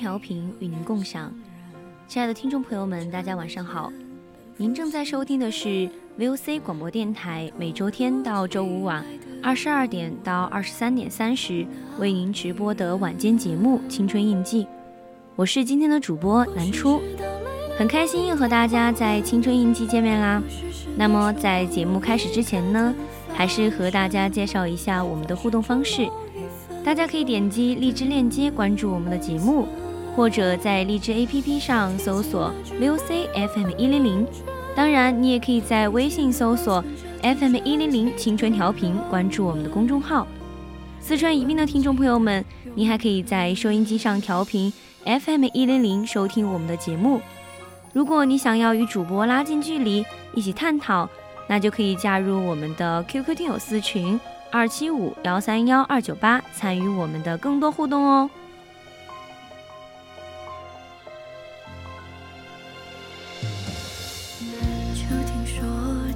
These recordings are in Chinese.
调频与您共享，亲爱的听众朋友们，大家晚上好。您正在收听的是 VOC 广播电台，每周天到周五晚。二十二点到二十三点三十，为您直播的晚间节目《青春印记》，我是今天的主播南初，很开心又和大家在《青春印记》见面啦。那么在节目开始之前呢，还是和大家介绍一下我们的互动方式，大家可以点击荔枝链接关注我们的节目，或者在荔枝 APP 上搜索 VOCFM 一零零，当然你也可以在微信搜索。FM 一零零青春调频，关注我们的公众号。四川宜宾的听众朋友们，您还可以在收音机上调频 FM 一零零收听我们的节目。如果你想要与主播拉近距离，一起探讨，那就可以加入我们的 QQ 听友私群二七五幺三幺二九八，参与我们的更多互动哦。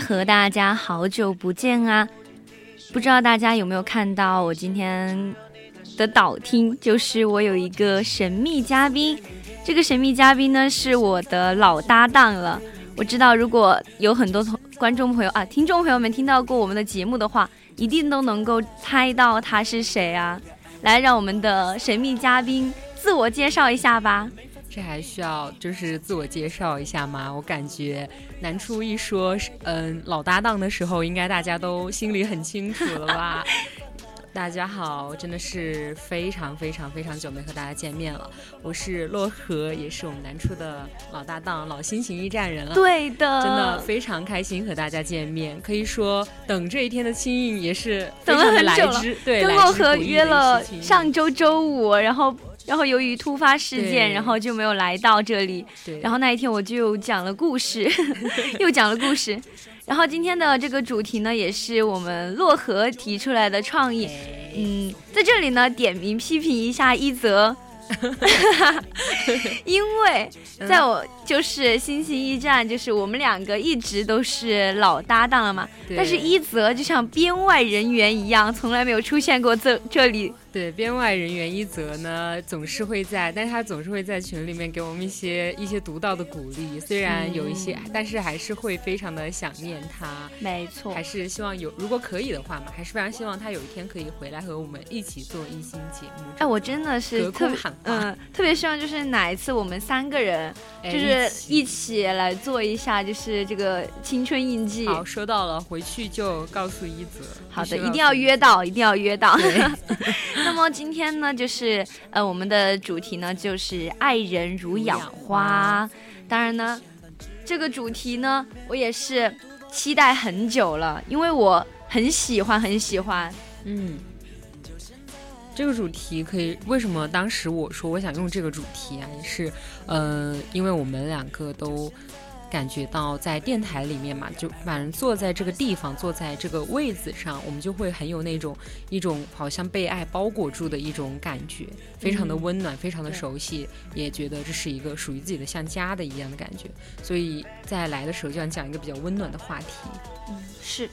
和大家好久不见啊！不知道大家有没有看到我今天的导听？就是我有一个神秘嘉宾，这个神秘嘉宾呢是我的老搭档了。我知道如果有很多同观众朋友啊、听众朋友们听到过我们的节目的话，一定都能够猜到他是谁啊！来，让我们的神秘嘉宾自我介绍一下吧。这还需要就是自我介绍一下吗？我感觉南初一说嗯老搭档的时候，应该大家都心里很清楚了吧？大家好，真的是非常非常非常久没和大家见面了。我是洛河，也是我们南初的老搭档、老新型驿站人了。对的，真的非常开心和大家见面。可以说等这一天的青印也是等了很久了。对，跟洛河约了上周周五，然后。然后由于突发事件，然后就没有来到这里。对。然后那一天我就讲了故事，又讲了故事。然后今天的这个主题呢，也是我们洛河提出来的创意。嗯，在这里呢，点名批评一下一泽，因为在我就是星星驿站，就是我们两个一直都是老搭档了嘛。但是一泽就像编外人员一样，从来没有出现过这这里。对，编外人员一泽呢，总是会在，但是他总是会在群里面给我们一些一些独到的鼓励。虽然有一些，但是还是会非常的想念他。没错，还是希望有，如果可以的话嘛，还是非常希望他有一天可以回来和我们一起做一星节目。哎，我真的是特别嗯，特别希望就是哪一次我们三个人就是一起来做一下，就是这个青春印记。好，收到了，回去就告诉一泽。好的，一定要约到，一定要约到。那么今天呢，就是呃，我们的主题呢就是爱人如养花。当然呢，这个主题呢，我也是期待很久了，因为我很喜欢，很喜欢。嗯，这个主题可以，为什么当时我说我想用这个主题啊？也是，呃，因为我们两个都。感觉到在电台里面嘛，就反正坐在这个地方，坐在这个位子上，我们就会很有那种一种好像被爱包裹住的一种感觉，非常的温暖，非常的熟悉，也觉得这是一个属于自己的像家的一样的感觉。所以在来的时候就想讲一个比较温暖的话题。嗯，是。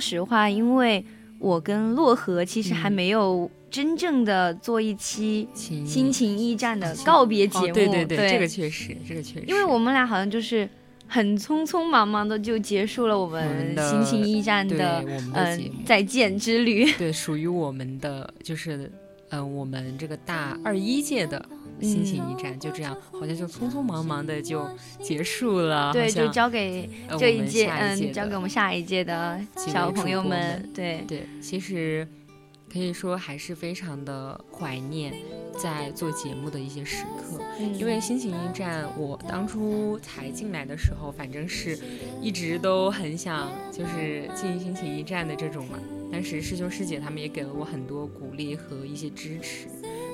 说实话，因为我跟洛河其实还没有真正的做一期心情驿站的告别节目。对对对，这个确实，这个确实。因为我们俩好像就是很匆匆忙忙的就结束了我们心情驿站的嗯再见之旅。对，属于我们的就是嗯我们这个大二一届的。心情驿站就这样，好像就匆匆忙忙的就结束了。对，就交给这一届，嗯，交给我们下一届的小朋友们。对对，其实可以说还是非常的怀念在做节目的一些时刻。因为心情驿站，我当初才进来的时候，反正是一直都很想就是进心情驿站的这种嘛。但是师兄师姐他们也给了我很多鼓励和一些支持，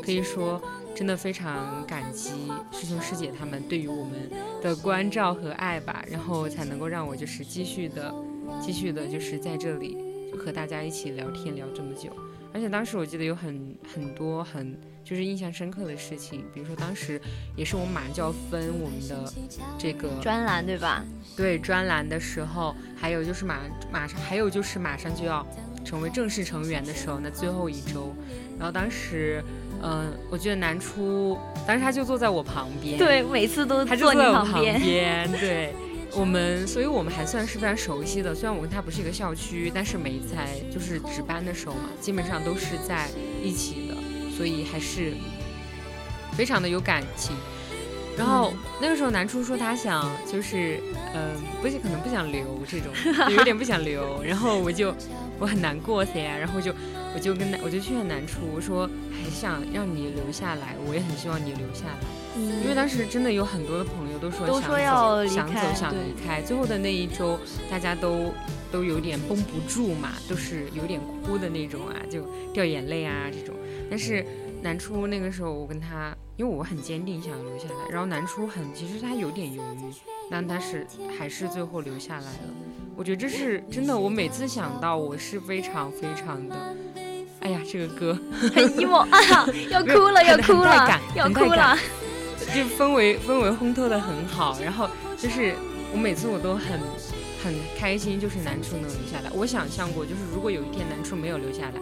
可以说。真的非常感激师兄师姐他们对于我们的关照和爱吧，然后才能够让我就是继续的、继续的，就是在这里就和大家一起聊天聊这么久。而且当时我记得有很很多很就是印象深刻的事情，比如说当时也是我们马上就要分我们的这个专栏，对吧？对专栏的时候，还有就是马马上还有就是马上就要成为正式成员的时候，那最后一周，然后当时。嗯，我记得南初，当时他就坐在我旁边，对，每次都坐在我旁边，对，我们，所以我们还算是非常熟悉的。虽然我跟他不是一个校区，但是每在就是值班的时候嘛，基本上都是在一起的，所以还是非常的有感情。然后那个时候南初说他想就是，嗯，不是可能不想留这种，有点不想留。然后我就我很难过噻，然后就。我就跟南，我就劝南初，我说还想让你留下来，我也很希望你留下来，嗯，因为当时真的有很多的朋友都说都说要想走想离开，最后的那一周大家都都有点绷不住嘛，都是有点哭的那种啊，就掉眼泪啊这种。但是南初那个时候我跟他，因为我很坚定想要留下来，然后南初很其实他有点犹豫，但他是还是最后留下来了。我觉得这是真的，我每次想到我是非常非常的。哎呀，这个歌 很 emo 啊，要哭了，要哭了，要哭了，就氛围氛围烘托的很好，然后就是我每次我都很很开心，就是南初能留下来。我想象过，就是如果有一天南初没有留下来，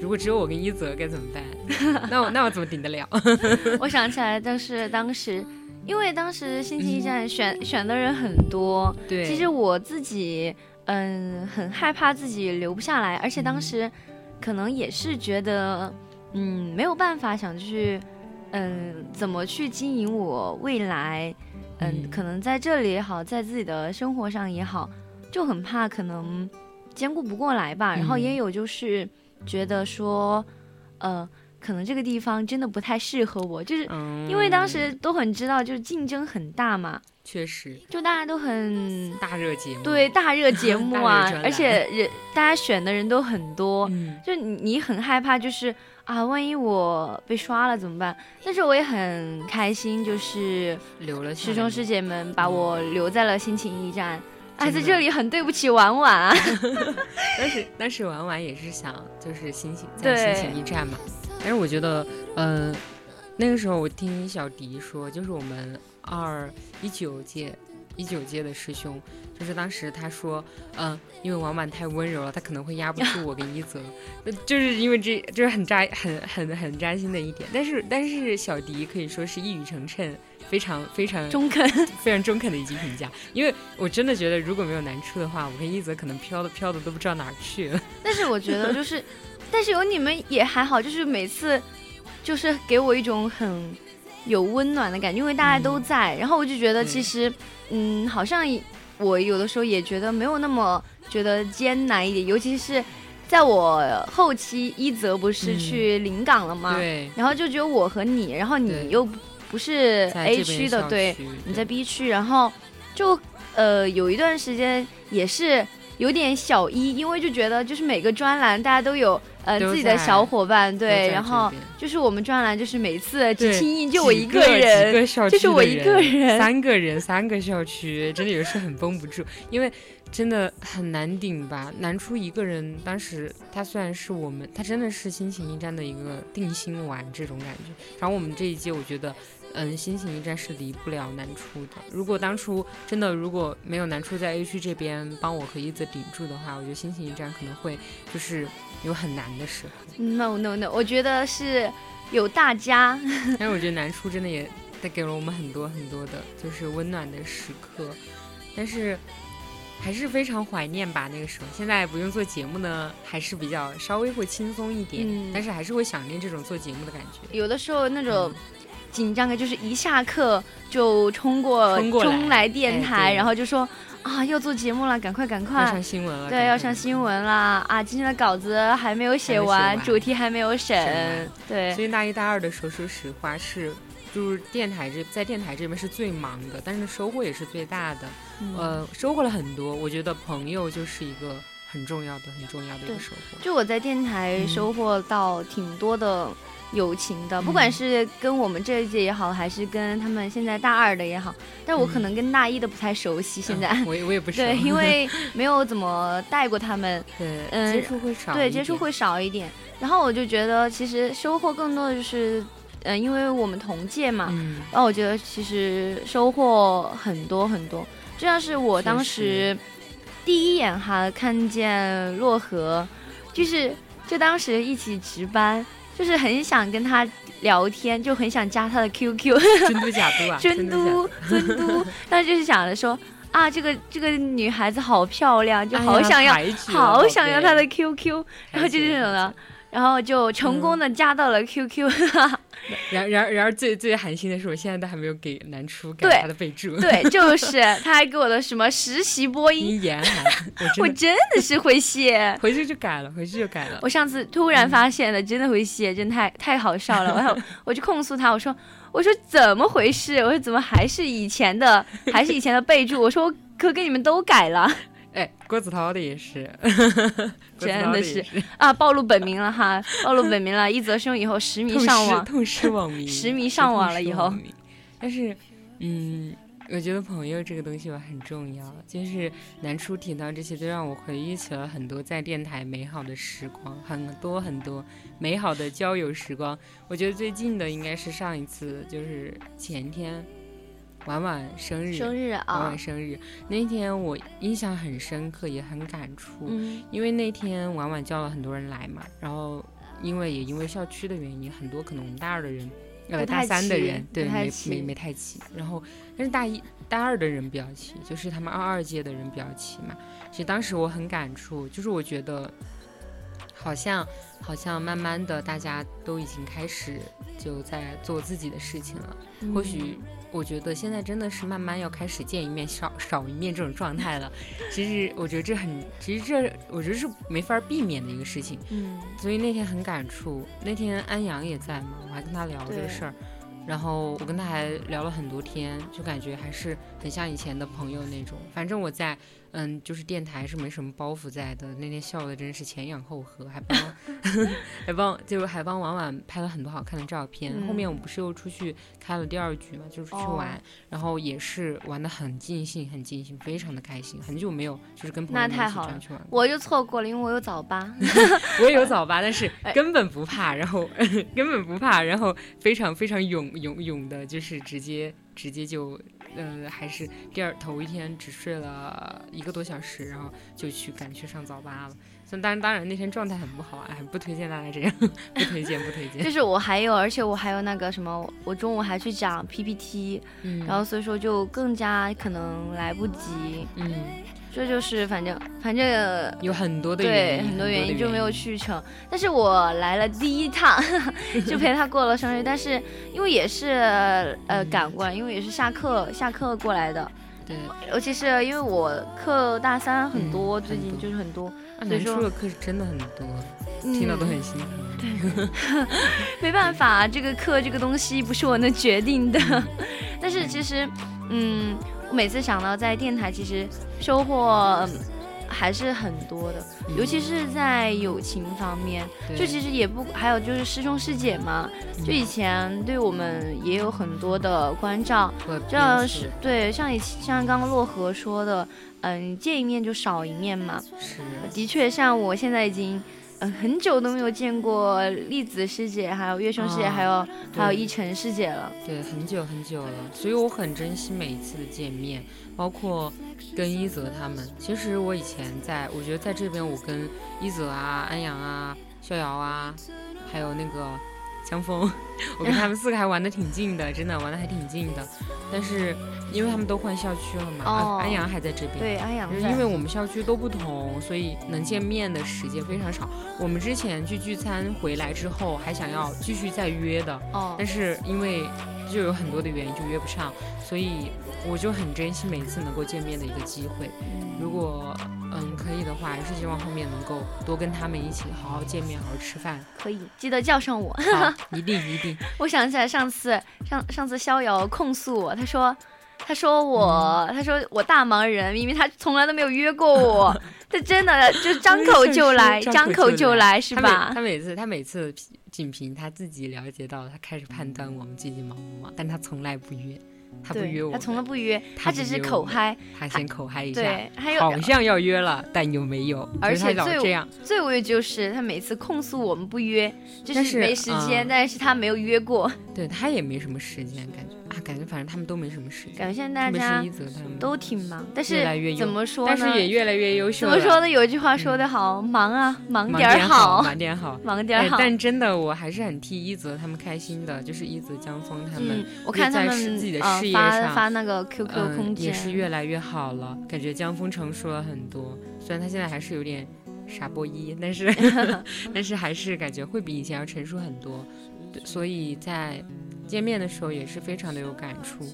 如果只有我跟一泽该怎么办？那我那我怎么顶得了？我想起来，但是当时因为当时星期一站选选的人很多，对，其实我自己嗯很害怕自己留不下来，而且当时。可能也是觉得，嗯，没有办法想去，嗯，怎么去经营我未来，嗯，可能在这里也好，在自己的生活上也好，就很怕可能，兼顾不过来吧。然后嗯。也有就是觉得说，呃，可能这个地方真的不太适合我，就是嗯，因为当时都很知道，就是竞争很大嘛，确实。就大家都很大热节目，对大热节目啊 而且人大家选的人都很多，嗯，就你你很害怕，就是啊，万一我被刷了怎么办？但是我也很开心，就是留了师兄师姐们把我留在了心情驿站。哎，在这里很对不起婉婉啊，但是但是婉婉也是想就是心情在心情驿站嘛，但是我觉得，嗯、那个时候我听小迪说，就是我们二一九届一九届的师兄，就是当时他说，嗯、因为王满太温柔了，他可能会压不住我跟一泽，呃就是因为这就是很扎很很很扎心的一点，但是但是小迪可以说是一语成谶。非常非常中肯。非常中肯的一句评价，因为我真的觉得如果没有难处的话，我跟一泽可能飘的飘的都不知道哪儿去了。但是我觉得就是，但是有你们也还好，就是每次就是给我一种很有温暖的感觉，因为大家都在，然后我就觉得其实，嗯，好像我有的时候也觉得没有那么觉得艰难一点，尤其是在我后期一泽不是嗯。去临港了吗？对，然后就只有我和你，然后你又不是 A 区的，校对，你在 B 区，然后就呃有一段时间也是有点小一，因为就觉得就是每个专栏大家都有呃都自己的小伙伴，对，然后就是我们专栏就是每次只对清印就我一个几人，就是我一个人三个人，三个校区，真的有时候很绷不住，因为真的很难顶吧。难出一个人，当时他虽然是我们，他真的是心情驿站的一个定心丸这种感觉。然后我们这一届，我觉得。嗯，心情驿站是离不了南初的。如果当初真的如果没有南初在 A 区这边帮我和一泽顶住的话，我觉得心情驿站可能会就是有很难的时候。No No No，我觉得是有大家，但是我觉得南初真的也带给了我们很多很多的，就是温暖的时刻，但是还是非常怀念吧那个时候。现在不用做节目呢，还是比较稍微会轻松一点，嗯但是还是会想念这种做节目的感觉。有的时候那种。紧张的，就是一下课就冲过冲来来电台，哎然后就说啊要做节目了，赶快赶要快，上新闻了，对，要上新。闻啦！啊，今天的稿子还没有写完，主题还没有审。对，所以大一、大二的时候，说实话是，就是电台这在电台这边是最忙的，但是收获也是最大的。嗯呃，收获了很多，我觉得朋友就是一个很重要的、很重要的一个收获。就我在电台嗯收获到挺多的友情的，嗯。不管是跟我们这一届也好，还是跟他们现在大二的也好，但我可能跟大一的不太熟悉，现在。嗯我也我也不熟。对，因为没有怎么带过他们，对嗯接触会少一对，点，接触会少一点。然后我就觉得，其实收获更多的就是，嗯、因为我们同届嘛，嗯。然后我觉得其实收获很多很多，就像是我当时第一眼哈看见洛河，就是就当时一起值班，就是很想跟他聊天，就很想加他的 QQ，真都假都啊，尊真的都尊都，当时 就是想着说啊，这个这个女孩子好漂亮，就好想要、好想要她的 QQ，然后就这种的。然后就成功的加到了 QQ，然然然而最最寒心的是，我现在都还没有给南初改他的备注，对，就是他还给我的什么实习播音，你严寒，我真的是会谢。回去就改了，回去就改了。我上次突然发现了，真的会谢，真太太好笑了。然后我就控诉他，我说我说怎么回事？我说怎么还是以前的，还是以前的备注？我说我可给你们都改了哎，郭子韬的也是，真的是啊！暴露本名了哈，暴露本名了。一则兄以后实名痛上网，失痛失网名，实名上网了以后。但是，嗯，我觉得朋友这个东西吧很重要，就是南初提到这些，都让我回忆起了很多在电台美好的时光，很多很多美好的交友时光。我觉得最近的应该是上一次，就是前天，婉婉生日，生日婉啊婉，生日那天，我印象很深刻，也很感触。嗯因为那天婉婉叫了很多人来嘛，然后因为也因为校区的原因，很多可能我们大二的人，呃大三的人对没没没太齐，然后但是大一大二的人比较齐，就是他们二二届的人比较齐嘛。其实当时我很感触，就是我觉得好像好像慢慢的大家都已经开始就在做自己的事情了。或许我觉得现在真的是慢慢要开始见一面少少一面这种状态了。其实我觉得这很，其实这我觉得是没法避免的一个事情。嗯，所以那天很感触。那天安阳也在嘛，我还跟他聊这个事儿。然后我跟他还聊了很多天，就感觉还是很像以前的朋友那种。反正我在。嗯，就是电台是没什么包袱在的。那天笑的真是前仰后合，还帮 还帮就是还帮婉婉拍了很多好看的照片。后面我们不是又出去开了第二局嘛，就是去玩，然后也是玩的很尽兴，很尽兴，非常的开心。很久没有就是跟朋友一起这样去玩。我就错过了，因为我有早八。我也有早八，但是根本不怕，然后根本不怕，然后非常非常勇勇勇的，就是直接直接就。呃，还是第二头一天只睡了一个多小时，然后就去赶去上早八了。所以当然当然那天状态很不好啊，不推荐大家这样，不推荐不推荐。就是我还有，而且我还有那个什么，我中午还去讲 PPT，嗯，然后所以说就更加可能来不及，嗯。这就是反正反正有很多的原因很多原因就没有去成，但是我来了第一趟 就陪他过了生日，但是因为也是呃赶过来，因为也是下课下课过来的，对，尤其是因为我课大三很多，最近就是很多，所以说的课是真的很多，听到都很心疼。对，没办法，这个课这个东西不是我能决定的，但是其实嗯。每次想到在电台，其实收获还是很多的，尤其是在友情方面。就其实也不还有就是师兄师姐嘛，就以前对我们也有很多的关照。这样是对，像以像刚刚洛河说的，嗯，见一面就少一面嘛。是，的确，像我现在已经。嗯，很久都没有见过栗子师姐，还有月兄师姐，还有还有依晨师姐了。对，很久很久了，所以我很珍惜每一次的见面，包括跟一泽他们。其实我以前在，我觉得在这边，我跟一泽啊、安阳啊、逍遥啊，还有那个。江峰，我跟他们四个还玩的挺近的，真的玩的还挺近的。但是因为他们都换校区了嘛，安阳还在这边。对，安阳。因为我们校区都不同，所以能见面的时间非常少。我们之前去聚餐回来之后，还想要继续再约的，哦但是因为就有很多的原因就约不上，所以我就很珍惜每次能够见面的一个机会。如果嗯，可以的话，还是希望后面能够多跟他们一起好好见面，好好吃饭。可以，记得叫上我。一定一定。我想起来上次上上次逍遥控诉我，他说他说我他说我大忙人，明明他从来都没有约过我，他真的就 张口就来，张口就来是吧？他每次他每次仅凭他自己了解到，他开始判断我们最近忙不忙，但他从来不约。他不约我，他从来不约，他只是口嗨，他先口嗨一下，对，好像要约了，但又没有，而且最这样，最无语就是他每次控诉我们不约，就是没时间，但是他没有约过，对他也没什么时间，感觉啊。感觉反正他们都没什么时间，感觉现在大家都挺忙，但是怎么说呢？但是也越来越优秀。怎么说呢？有一句话说得好，忙啊，忙点好，忙点好，忙点好。但真的，我还是很替一泽他们开心的，就是一泽江峰他们，我看他们自己的事业上发那个 QQ 空间也是越来越好了，感觉江峰成熟了很多。虽然他现在还是有点傻波一，但是 但是还是感觉会比以前要成熟很多。所以在。见面的时候也是非常的有感触，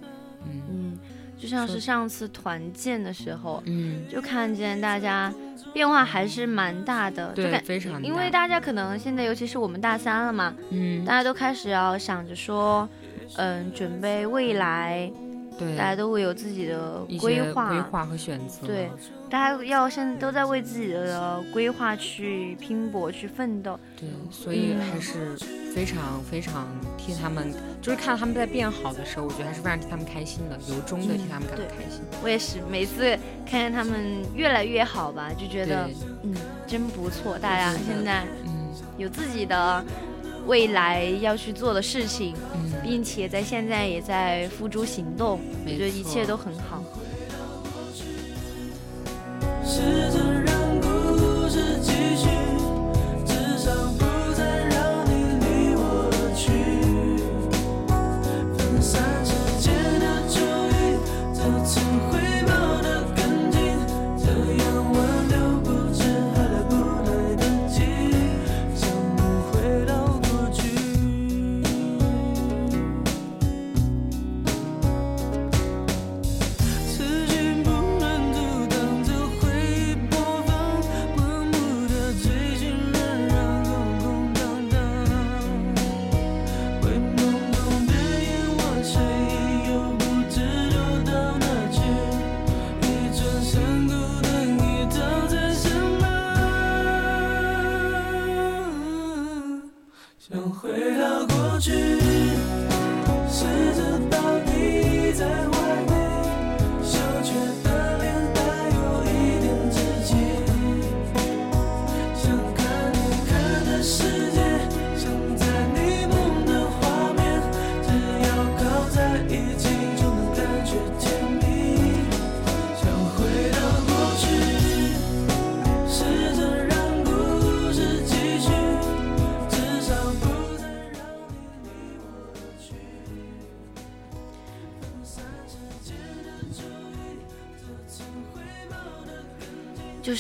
嗯嗯，就像是上次团建的时候，嗯，就看见大家变化还是蛮大的，对，非常，因为大家可能现在尤其是我们大三了嘛，嗯，大家都开始要想着说，嗯，准备未来。对，大家都会有自己的规划、规划和选择。对，大家要现在都在为自己的规划去拼搏、去奋斗。对，所以还是非常非常替他们，就是看到他们在变好的时候，我觉得还是非常替他们开心的，由衷的替他们感到开心。我也是，每次看见他们越来越好吧，就觉得嗯，真不错。大家现在嗯有自己的。未来要去做的事情，并且在现在也在付诸行动，我觉得一切都很好。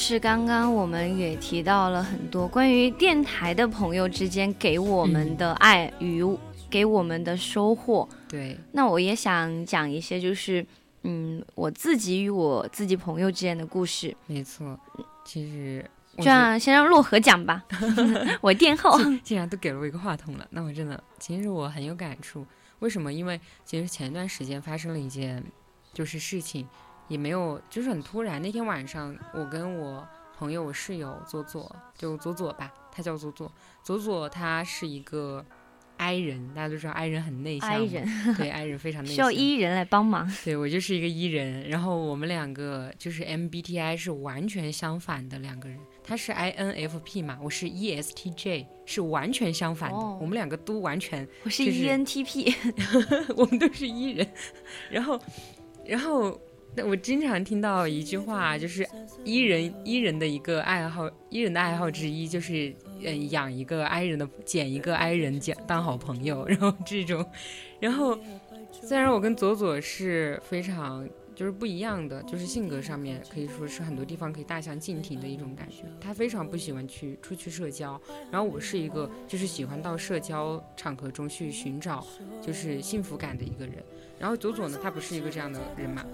就是刚刚我们也提到了很多关于电台的朋友之间给我们的爱与给我们的收获。对，那我也想讲一些，就是嗯，我自己与我自己朋友之间的故事。没错，其实这样先让洛河讲吧，我垫后。既然都给了我一个话筒了，那我真的其实我很有感触。为什么？因为其实前一段时间发生了一件就是事情。也没有，就是很突然。那天晚上，我跟我朋友、我室友左左，就左左吧，他叫左左。左左他是一个 I 人，大家都知道 I 人很内向，I 人对 I 人非常内 向，需要 E 人来帮忙。对我就是一个 E 人，然后我们两个就是 MBTI 是完全相反的两个人。他是 INFP 嘛，我是 ESTJ，是完全相反的。我们两个都完全，我是 ENTP，我们都是 E 人。然后，然后。那我经常听到一句话，就是伊人伊人的一个爱好，伊人的爱好之一就是，嗯，养一个 I 人的，捡一个 I 人捡当好朋友，然后这种，然后虽然我跟左左是非常就是不一样的，就是性格上面可以说是很多地方可以大相径庭的一种感觉。他非常不喜欢去出去社交，然后我是一个就是喜欢到社交场合中去寻找就是幸福感的一个人。然后左左呢，他不是一个这样的人嘛。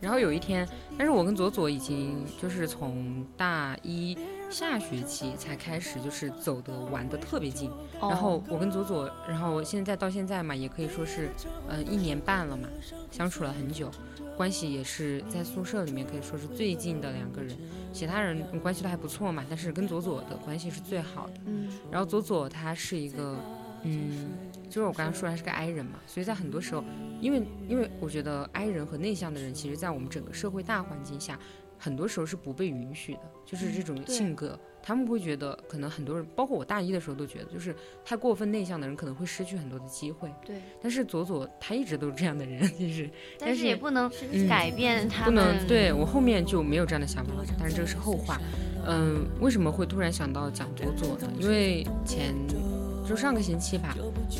然后有一天，但是我跟左左已经就是从大一下学期才开始，就是走的玩的特别近。然后我跟左左，然后现在到现在嘛，也可以说是，嗯，一年半了嘛，相处了很久，关系也是在宿舍里面可以说是最近的两个人。其他人关系都还不错嘛，但是跟左左的关系是最好的。嗯。然后左左他是一个，嗯。就是我刚刚说他是个 I 人嘛，所以在很多时候，因为因为我觉得 I 人和内向的人，其实在我们整个社会大环境下，很多时候是不被允许的。就是这种性格，他们会觉得可能很多人，包括我大一的时候都觉得，就是太过分内向的人可能会失去很多的机会。对。但是左左他一直都是这样的人，其实。但是也不能改变他。不能。对我后面就没有这样的想法了，但是这个是后话。嗯，为什么会突然想到讲左左呢？因为前。就上个星期吧，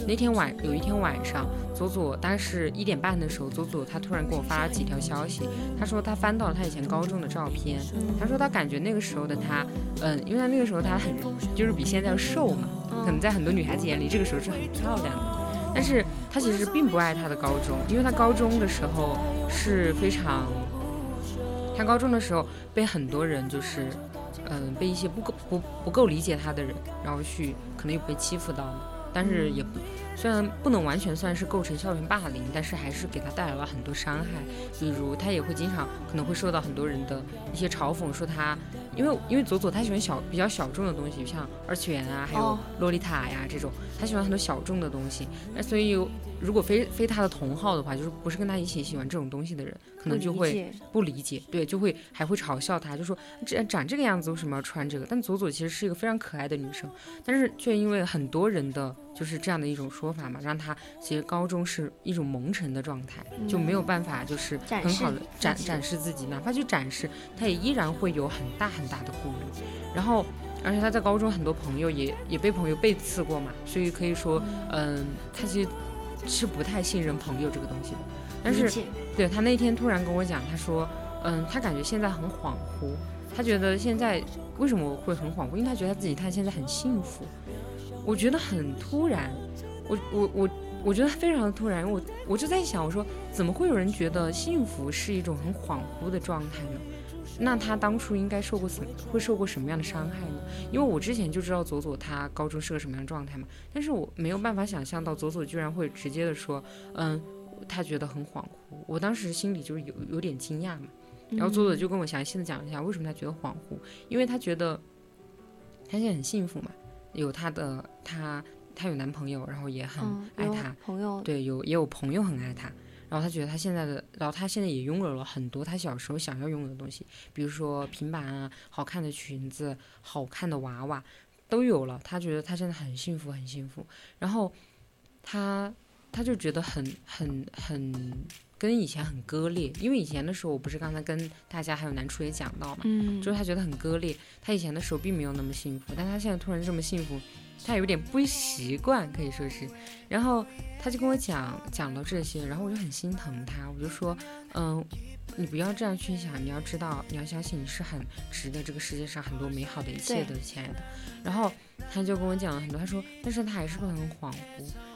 那天晚有一天晚上，左左大概是一点半的时候，左左他突然给我发了几条消息，他说他翻到了他以前高中的照片，他说他感觉那个时候的他，嗯，因为他那个时候他很就是比现在要瘦嘛，可能在很多女孩子眼里这个时候是很漂亮的，但是他其实并不爱他的高中，因为他高中的时候是非常，他高中的时候被很多人就是。嗯，被一些不够不不够理解他的人，然后去可能有被欺负到，但是也不虽然不能完全算是构成校园霸凌，但是还是给他带来了很多伤害。比如他也会经常可能会受到很多人的一些嘲讽，说他因为因为左左他喜欢小比较小众的东西，像二次元啊，还有洛丽塔呀这种，他喜欢很多小众的东西，那所以如果非非他的同好的话，就是不是跟他一起喜欢这种东西的人。可能就会不理解，对，就会还会嘲笑他，就说这长这个样子为什么要穿这个？但左左其实是一个非常可爱的女生，但是却因为很多人的就是这样的一种说法嘛，让他其实高中是一种蒙尘的状态，就没有办法就是很好的展展示自己，哪怕去展示，他也依然会有很大很大的顾虑。然后，而且他在高中很多朋友也也被朋友背刺过嘛，所以可以说，嗯，他其实是不太信任朋友这个东西的。但是，对他那天突然跟我讲，他说，嗯，他感觉现在很恍惚，他觉得现在为什么会很恍惚？因为他觉得他自己他现在很幸福。我觉得很突然，我我我我觉得非常的突然。我我就在想，我说怎么会有人觉得幸福是一种很恍惚的状态呢？那他当初应该受过什会受过什么样的伤害呢？因为我之前就知道左左他高中是个什么样的状态嘛，但是我没有办法想象到左左居然会直接的说，嗯。他觉得很恍惚，我当时心里就是有有点惊讶嘛，然后左左就跟我详细的讲一下为什么他觉得恍惚，因为他觉得他现在很幸福嘛，有他的他他有男朋友，然后也很爱他，朋友。对有也有朋友很爱她，然后她觉得她现在的，然后她现在也拥有了很多她小时候想要拥有的东西，比如说平板啊、好看的裙子、好看的娃娃都有了，她觉得她现在很幸福很幸福，然后她她就觉得很很很跟以前很割裂，因为以前的时候我不是刚才跟大家还有南初也讲到嘛，嗯，就是他觉得很割裂，他以前的时候并没有那么幸福，但他现在突然这么幸福，他有点不习惯，可以说是。然后他就跟我讲讲到这些，然后我就很心疼他，我就说，嗯，你不要这样去想，你要知道，你要相信你是很值得这个世界上很多美好的一切的，亲爱的。然后他就跟我讲了很多，他说，但是他还是会很恍惚，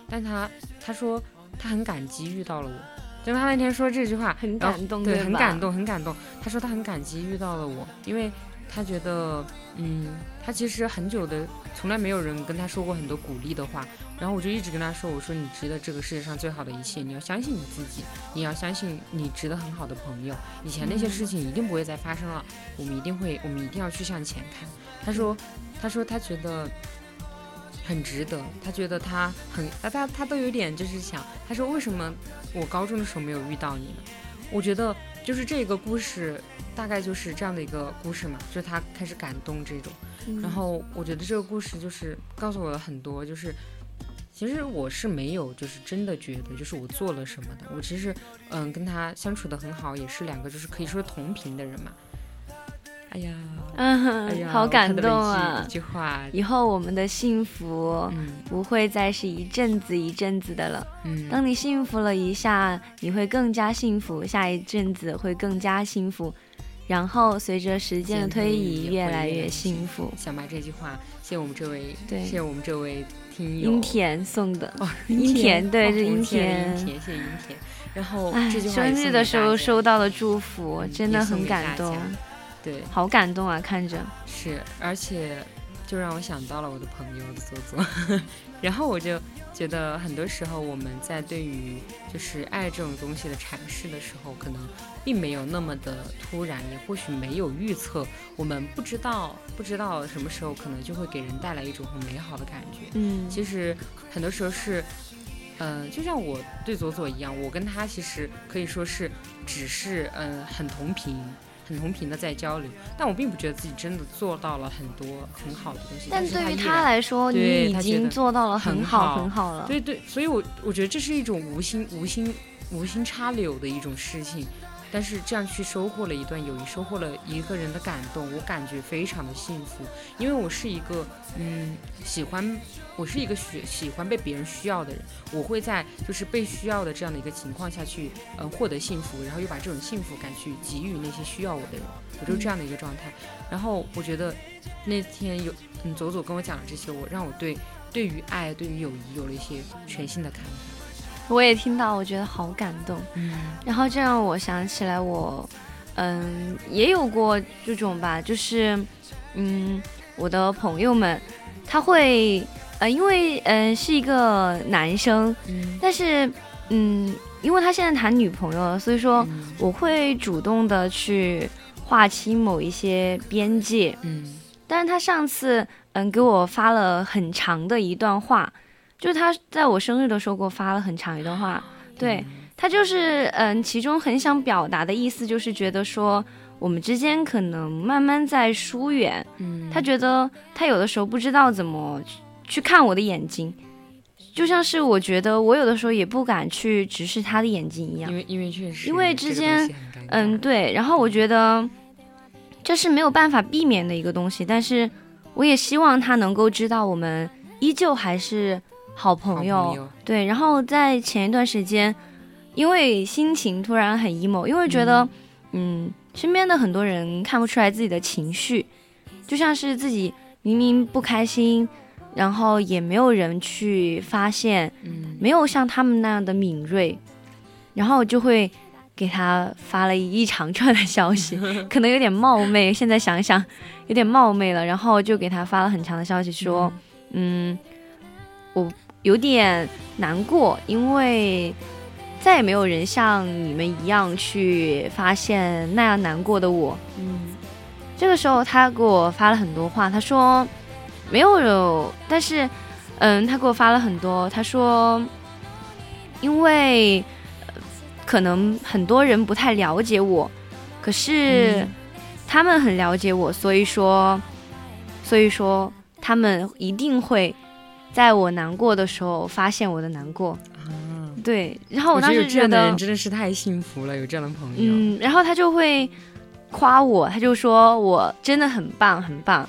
但他他说他很感激遇到了我，就他那天说这句话很感动，对，很感动，很感动。他说他很感激遇到了我，因为。他觉得，嗯，他其实很久的，从来没有人跟他说过很多鼓励的话。然后我就一直跟他说：“我说你值得这个世界上最好的一切，你要相信你自己，你要相信你值得很好的朋友。以前那些事情一定不会再发生了，我们一定会，我们一定要去向前看。”他说：“他说他觉得很值得，他觉得他很，他他他都有点就是想，他说为什么我高中的时候没有遇到你呢？我觉得。”就是这个故事，大概就是这样的一个故事嘛，就是他开始感动这种，然后我觉得这个故事就是告诉我了很多，就是其实我是没有就是真的觉得就是我做了什么的，我其实嗯跟他相处的很好，也是两个就是可以说同频的人嘛。哎呀，嗯，好感动啊！一句话，以后我们的幸福不会再是一阵子一阵子的了。嗯，当你幸福了一下，你会更加幸福，下一阵子会更加幸福，然后随着时间的推移，越来越幸福。想把这句话谢我们这位，对，谢我们这位听友阴田送的。哦，阴田，对，是音田，谢谢阴田。然后生日的时候收到了祝福，真的很感动。对，好感动啊！看着是，而且就让我想到了我的朋友的左左，然后我就觉得很多时候我们在对于就是爱这种东西的阐释的时候，可能并没有那么的突然，也或许没有预测，我们不知道不知道什么时候可能就会给人带来一种很美好的感觉。嗯，其实很多时候是，嗯，就像我对左左一样，我跟他其实可以说是只是嗯很同频。很同频的在交流，但我并不觉得自己真的做到了很多很好的东西。但对于他来说，你已经做到了很好很好了。对对，所以我我觉得这是一种无心无心无心插柳的一种事情。但是这样去收获了一段友谊，收获了一个人的感动，我感觉非常的幸福。因为我是一个，嗯，喜欢，我是一个喜喜欢被别人需要的人。我会在就是被需要的这样的一个情况下去，嗯，获得幸福，然后又把这种幸福感去给予那些需要我的人。我就是这样的一个状态。然后我觉得那天有，嗯，左左跟我讲了这些，我让我对对于爱，对于友谊有了一些全新的看法。我也听到，我觉得好感动。嗯，然后这让我想起来，我，嗯，也有过这种吧，就是，嗯，我的朋友们，他会，呃，因为，嗯，是一个男生，嗯，但是，嗯，因为他现在谈女朋友了，所以说我会主动的去划清某一些边界，嗯，但是他上次，嗯，给我发了很长的一段话。就是他在我生日的时候给我发了很长一段话，对。他就是嗯，其中很想表达的意思就是觉得说我们之间可能慢慢在疏远，嗯，他觉得他有的时候不知道怎么去看我的眼睛，就像是我觉得我有的时候也不敢去直视他的眼睛一样，因为因为确实因为之间嗯对，然后我觉得这是没有办法避免的一个东西，但是我也希望他能够知道我们依旧还是。好朋友，对，然后在前一段时间，因为心情突然很 emo，因为觉得，嗯，身边的很多人看不出来自己的情绪，就像是自己明明不开心，然后也没有人去发现，嗯，没有像他们那样的敏锐，然后就会给他发了一长串的消息，可能有点冒昧，现在想想有点冒昧了，然后就给他发了很长的消息，说，嗯，我。有点难过，因为再也没有人像你们一样去发现那样难过的我。嗯，这个时候他给我发了很多话，他说没有，但是，嗯，他给我发了很多，他说，因为可能很多人不太了解我，可是他们很了解我，所以说，所以说他们一定会。在我难过的时候，发现我的难过，对，然后我当时觉得真的是太幸福了，有这样的朋友。嗯，然后他就会夸我，他就说我真的很棒，很棒。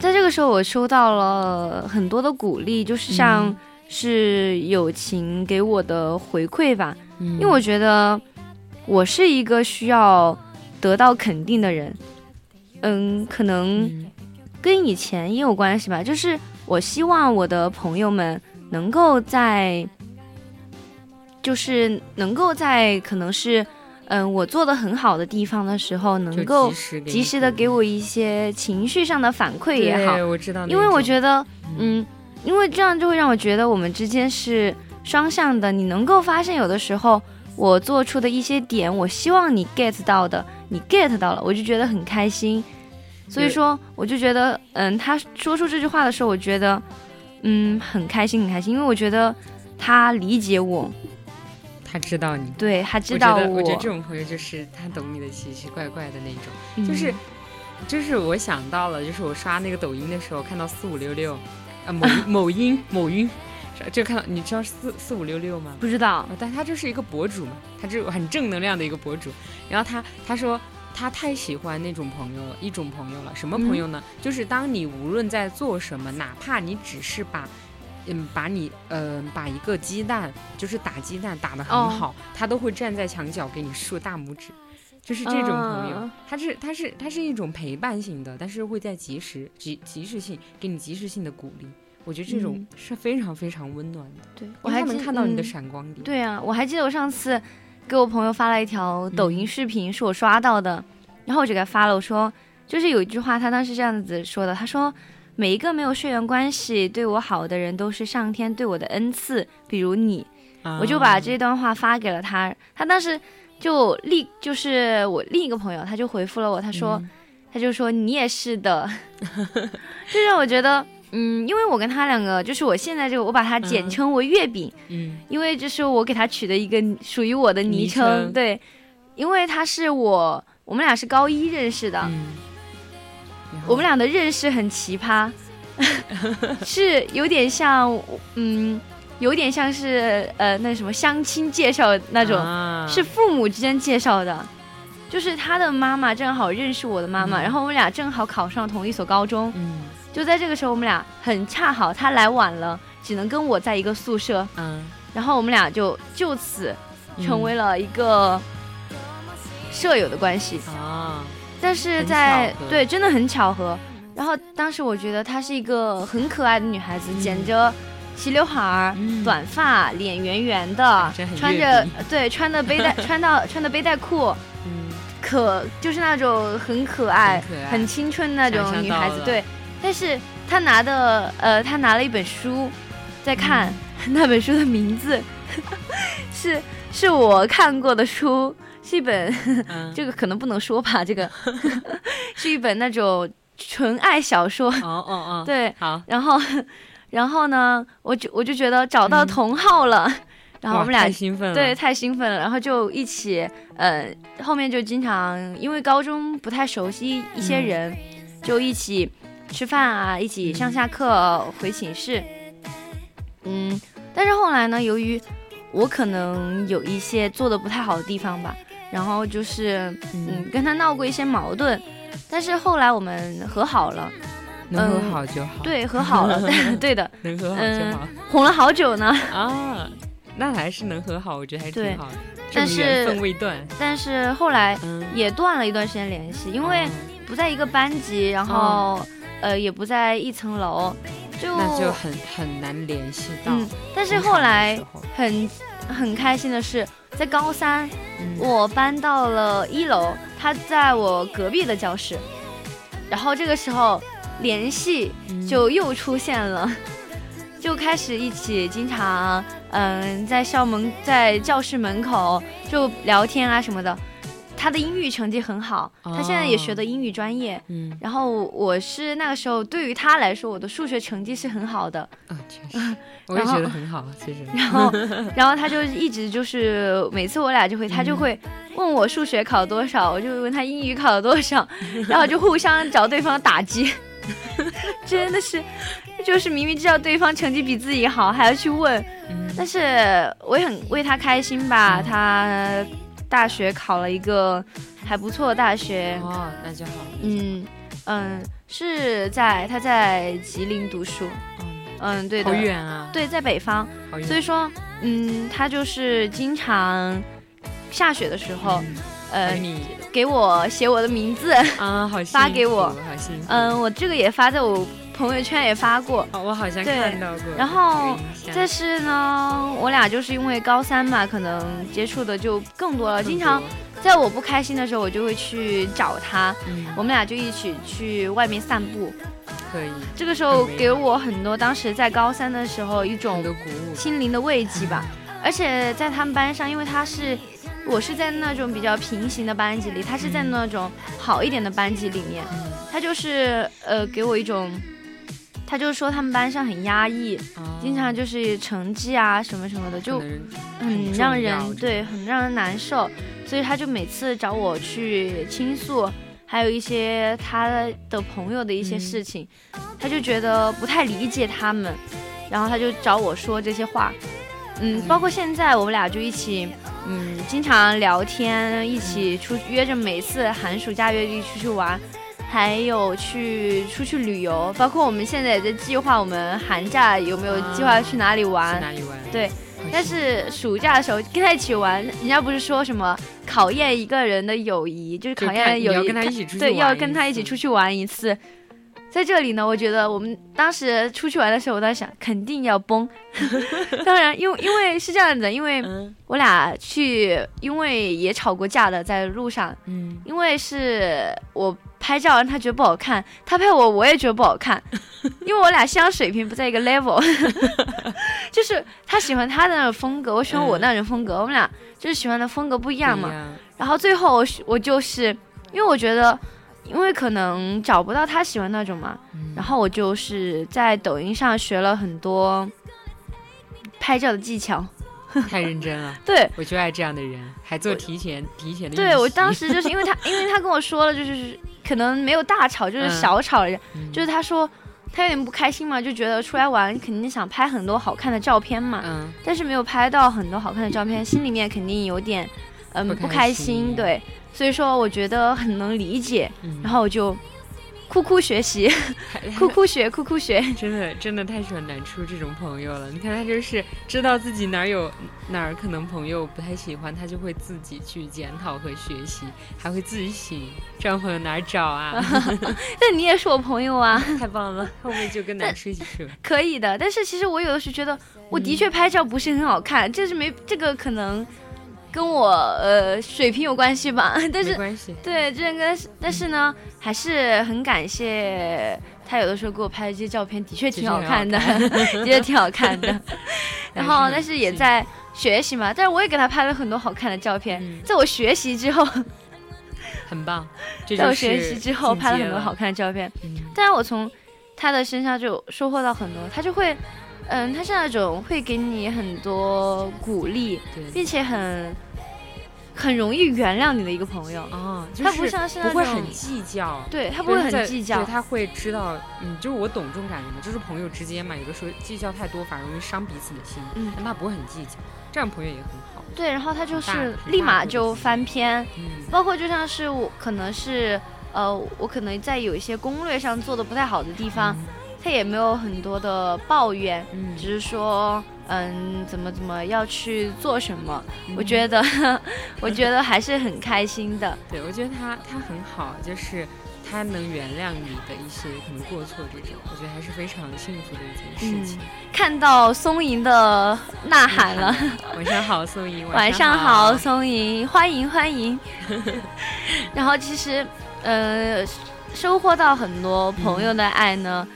在这个时候我收到了很多的鼓励，就是像是友情给我的回馈吧，嗯。因为我觉得我是一个需要得到肯定的人，嗯，可能嗯。跟以前也有关系吧，就是我希望我的朋友们能够在，就是能够在可能是嗯我做的很好的地方的时候，能够及时的给我一些情绪上的反馈也好，我知道，因为我觉得，嗯嗯，因为这样就会让我觉得我们之间是双向的。你能够发现有的时候我做出的一些点，我希望你 get 到的，你 get 到了，我就觉得很开心。所以说，我就觉得，嗯，他说出这句话的时候，我觉得，嗯，很开心，很开心，因为我觉得他理解我，他知道你。对他知我道觉得我觉得这种朋友就是他懂你的奇奇怪怪的那种，就是嗯就是我想到了，就是我刷那个抖音的时候看到四五六六，啊某某音 某音，就看到你知道四四五六六吗？不知道啊，但他就是一个博主嘛，他就很正能量的一个博主。然后他他说他太喜欢那种朋友了，一种朋友了。什么朋友呢？就是当你无论在做什么，哪怕你只是把。嗯，把你呃、把一个鸡蛋，就是打鸡蛋打得很哦好，他都会站在墙角给你竖大拇指，就是这种朋友，嗯他是他是他是一种陪伴型的，但是会在及时及及时性给你及时性的鼓励，我觉得这种嗯是非常非常温暖的。对，我还能看到你的嗯闪光点。对啊，我还记得我上次给我朋友发了一条抖音嗯视频，是我刷到的，然后我就给他发了，我说就是有一句话，他当时这样子说的，他说每一个没有血缘关系对我好的人都是上天对我的恩赐，比如你，我就把这段话发给了他，他当时就立就是我另一个朋友，他就回复了我，他说、嗯。他就说你也是的，就让我觉得。嗯，因为我跟他两个，就是我现在这个，我把它简嗯。称为月饼，嗯。因为这是我给他取的一个属于我的昵昵称，对，因为他是我，我们俩是高一认识的，我们俩的认识很奇葩，是有点像，嗯，有点像是呃那什么相亲介绍那种，啊。是父母之间介绍的。就是他的妈妈正好认识我的妈妈，嗯。然后我们俩正好考上同一所高中，嗯。就在这个时候，我们俩很恰好，他来晚了，只能跟我在一个宿舍，嗯。然后我们俩就就此嗯。成为了一个舍友的关系。啊，但是在对，真的很巧合。然后当时我觉得她是一个很可爱的女孩子，嗯剪着齐刘海儿、嗯。短发，脸圆圆的，穿着对穿的背带 穿到穿的背带裤，嗯。可就是那种很可爱、很青春那种女孩子。对，但是她拿的呃，她拿了一本书在看，嗯 那本书的名字 是是我看过的书，是一本。嗯，这个可能不能说吧，这个 是一本那种纯爱小说，哦哦哦，，对，好，然后，然后呢，我就我就觉得找到嗯。同号了，然后我们俩太兴奋了，对太兴奋了，然后就一起，呃，后面就经常因为高中不太熟悉一些嗯。人，就一起吃饭啊，一起上下课回寝室，嗯，但是后来呢，由于我可能有一些做的不太好的地方吧，然后就是嗯嗯，跟他闹过一些矛盾，但是后来我们和好了，能和嗯好就好，，对，和好了，对的，能和好就嗯好，哄了好久呢。啊，那还是能和好，我觉得还对挺好的，但是缘是分未断，但是后来嗯，也断了一段时间联系，因为哦。不在一个班级，然后、呃也不在一层楼，就那就很很难联系到。嗯，但是后来很很开心的是，在高三嗯。我搬到了一楼，他在我隔壁的教室，然后这个时候联系嗯。就又出现了，就开始一起经常嗯在校门在教室门口就聊天啊什么的。他的英语成绩很好，他现在也学的英语专业。嗯。然后我是那个时候对于他来说，我的数学成绩是很好的。啊，确实，我也觉得很好，其实。然后，然后他就一直就是每次我俩就会，他就会问我数学考多少，我就问他英语考了多少，然后就互相找对方打击，真的是，就是明明知道对方成绩比自己好，还要去问，嗯。但是我也很为他开心吧，嗯。他大学考了一个还不错的大学，哦，那就好。嗯，嗯，是在他在吉林读书，嗯，嗯，对的，好远啊，对，在北方，所以说，嗯，他就是经常下雪的时候，嗯。呃给，你。给我写我的名字，啊，好发给我。嗯，我这个也发在我朋友圈也发过。好，我好像看到过，然后但是呢，我俩就是因为高三嘛，可能接触的就更多了。更经常在我不开心的时候，我就会去找他，嗯，我们俩就一起去外面散步。可以这个时候给我很多，当时在高三的时候一种心灵的慰藉吧。而且在他们班上，因为他是我是在那种比较平行的班级里，他是在那种好一点的班级里面，嗯他就是呃给我一种，他就是说他们班上很压抑，哦经常就是成绩啊什么什么的，就很让人对很让人难受，所以他就每次找我去倾诉，还有一些他的朋友的一些嗯。事情，他就觉得不太理解他们，然后他就找我说这些话，嗯，嗯包括现在我们俩就一起，嗯，经常聊天，一起出约着每次寒暑假约一起出去玩。还有去出去旅游，包括我们现在也在计划我们寒假有没有计划去哪里玩。去哪里玩？对但是暑假的时候跟他一起玩，人家不是说什么考验一个人的友谊，就是考验友谊要跟他一起出去对，要跟他一起出去玩一次。在这里呢，我觉得我们当时出去玩的时候，我在想肯定要崩。当然，因为因为是这样的，因为嗯我俩去，因为也吵过架的，在路上，嗯，因为是我拍照让他觉得不好看，他拍我我也觉得不好看，因为我俩欣赏水平不在一个 level，就是他喜欢他的那种风格，我喜欢我那种风格，我们俩就是喜欢的风格不一样嘛。然后最后我我就是因为我觉得，因为可能找不到他喜欢那种嘛，嗯。然后我就是在抖音上学了很多拍照的技巧。太认真了，对，我就爱这样的人，还做提前提前的对我当时就是因为他，因为他跟我说了，就是可能没有大吵，就是嗯。小吵了就是他说他有点不开心嘛，就觉得出来玩肯定想拍很多好看的照片嘛，嗯。但是没有拍到很多好看的照片，心里面肯定有点嗯不不开开心心，对，所以说我觉得很能理解，嗯，然后我就哭哭学习，哭哭学，哭哭学，真的真的太喜欢南初这种朋友了。你看他就是知道自己哪儿有哪儿可能朋友不太喜欢，他就会自己去检讨和学习，还会自省这样朋友哪儿找啊？但你也是我朋友啊，太棒了，后面就跟南初一起去吧。可以的。但是其实我有的时候觉得，我的确拍照不是很好看，这是没这个可能跟我呃水平有关系吧。但是没关系，对这个，但是呢，还是很感谢他有的时候给我拍的这些照片，的确挺好看的，的确挺好看的。然后，但是也在学习嘛，但是我也给他拍了很多好看的照片。嗯在我学习之后，很棒。这在我学习之后拍了很多好看的照片。嗯但是我从他的身上就收获到很多，他就会，嗯，他是那种会给你很多鼓励，并且很很容易原谅你的一个朋友。啊，就他不像是那种不会很计较。对他不会很计较对，他会知道，嗯，就是我懂这种感觉嘛，就是朋友之间嘛，有的时候计较太多，反而容易伤彼此的心。嗯但他不会很计较，这样朋友也很好。对，然后他就很大是很大度的立马就翻篇，嗯包括就像是我可能是呃，我可能在有一些攻略上做的不太好的地方，他也没有很多的抱怨，嗯，只是说嗯怎么怎么要去做什么，我嗯觉得 我觉得还是很开心的。对，我觉得他他很好，就是他能原谅你的一些可能过错，这种我觉得还是非常幸福的一件事情。看到松银的呐喊了，晚上好，松莹，晚上上好，松银，欢迎欢迎。然后其实呃收获到很多朋友的爱呢，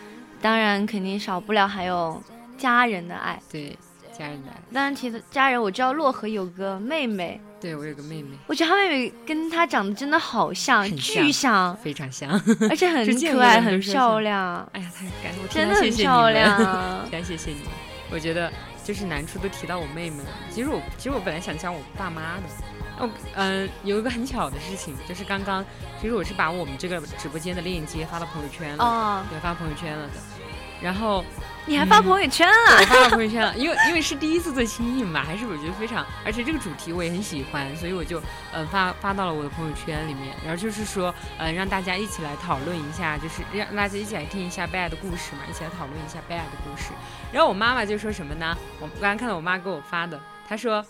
当然肯定少不了还有家人的爱。对家人的爱，当然提到家人，我知道洛河有个妹妹，对我有个妹妹，我觉得她妹妹跟她长得真的好像，很巨像，非常像。而且很 可爱，很漂亮，哎呀，太感我真的很 漂亮。非常谢谢你们。我觉得就是难处都提到我妹妹了，其实我其实我本来想讲我爸妈的。哦，嗯、有一个很巧的事情，就是刚刚，其实我是把我们这个直播间的链接发到朋友圈了，哦，对，发朋友圈了的。然后你还发朋友圈了？我发了朋友圈了，因为因为是第一次做亲印嘛，还是我觉得非常，而且这个主题我也很喜欢，所以我就呃发发到了我的朋友圈里面，然后就是说呃让大家一起来讨论一下，就是让大家一起来听一下贝尔的故事嘛，一起来讨论一下贝尔的故事。然后我妈妈就说什么呢？我刚刚看到我妈给我发的，她说，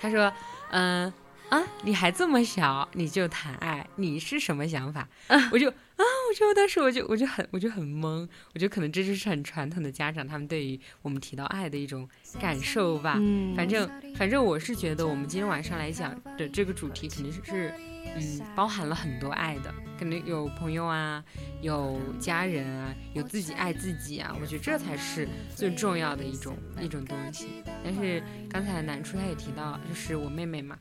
她说，嗯。啊，你还这么小你就谈爱，你是什么想法？我就啊，我就当时我就我就很我就很懵，我觉得可能这就是很传统的家长他们对于我们提到爱的一种感受吧。嗯，反正反正我是觉得我们今天晚上来讲的这个主题肯定是嗯包含了很多爱的，肯定有朋友啊，有家人啊，有自己爱自己啊，我觉得这才是最重要的一种一种东西。但是刚才南初他也提到，就是我妹妹嘛。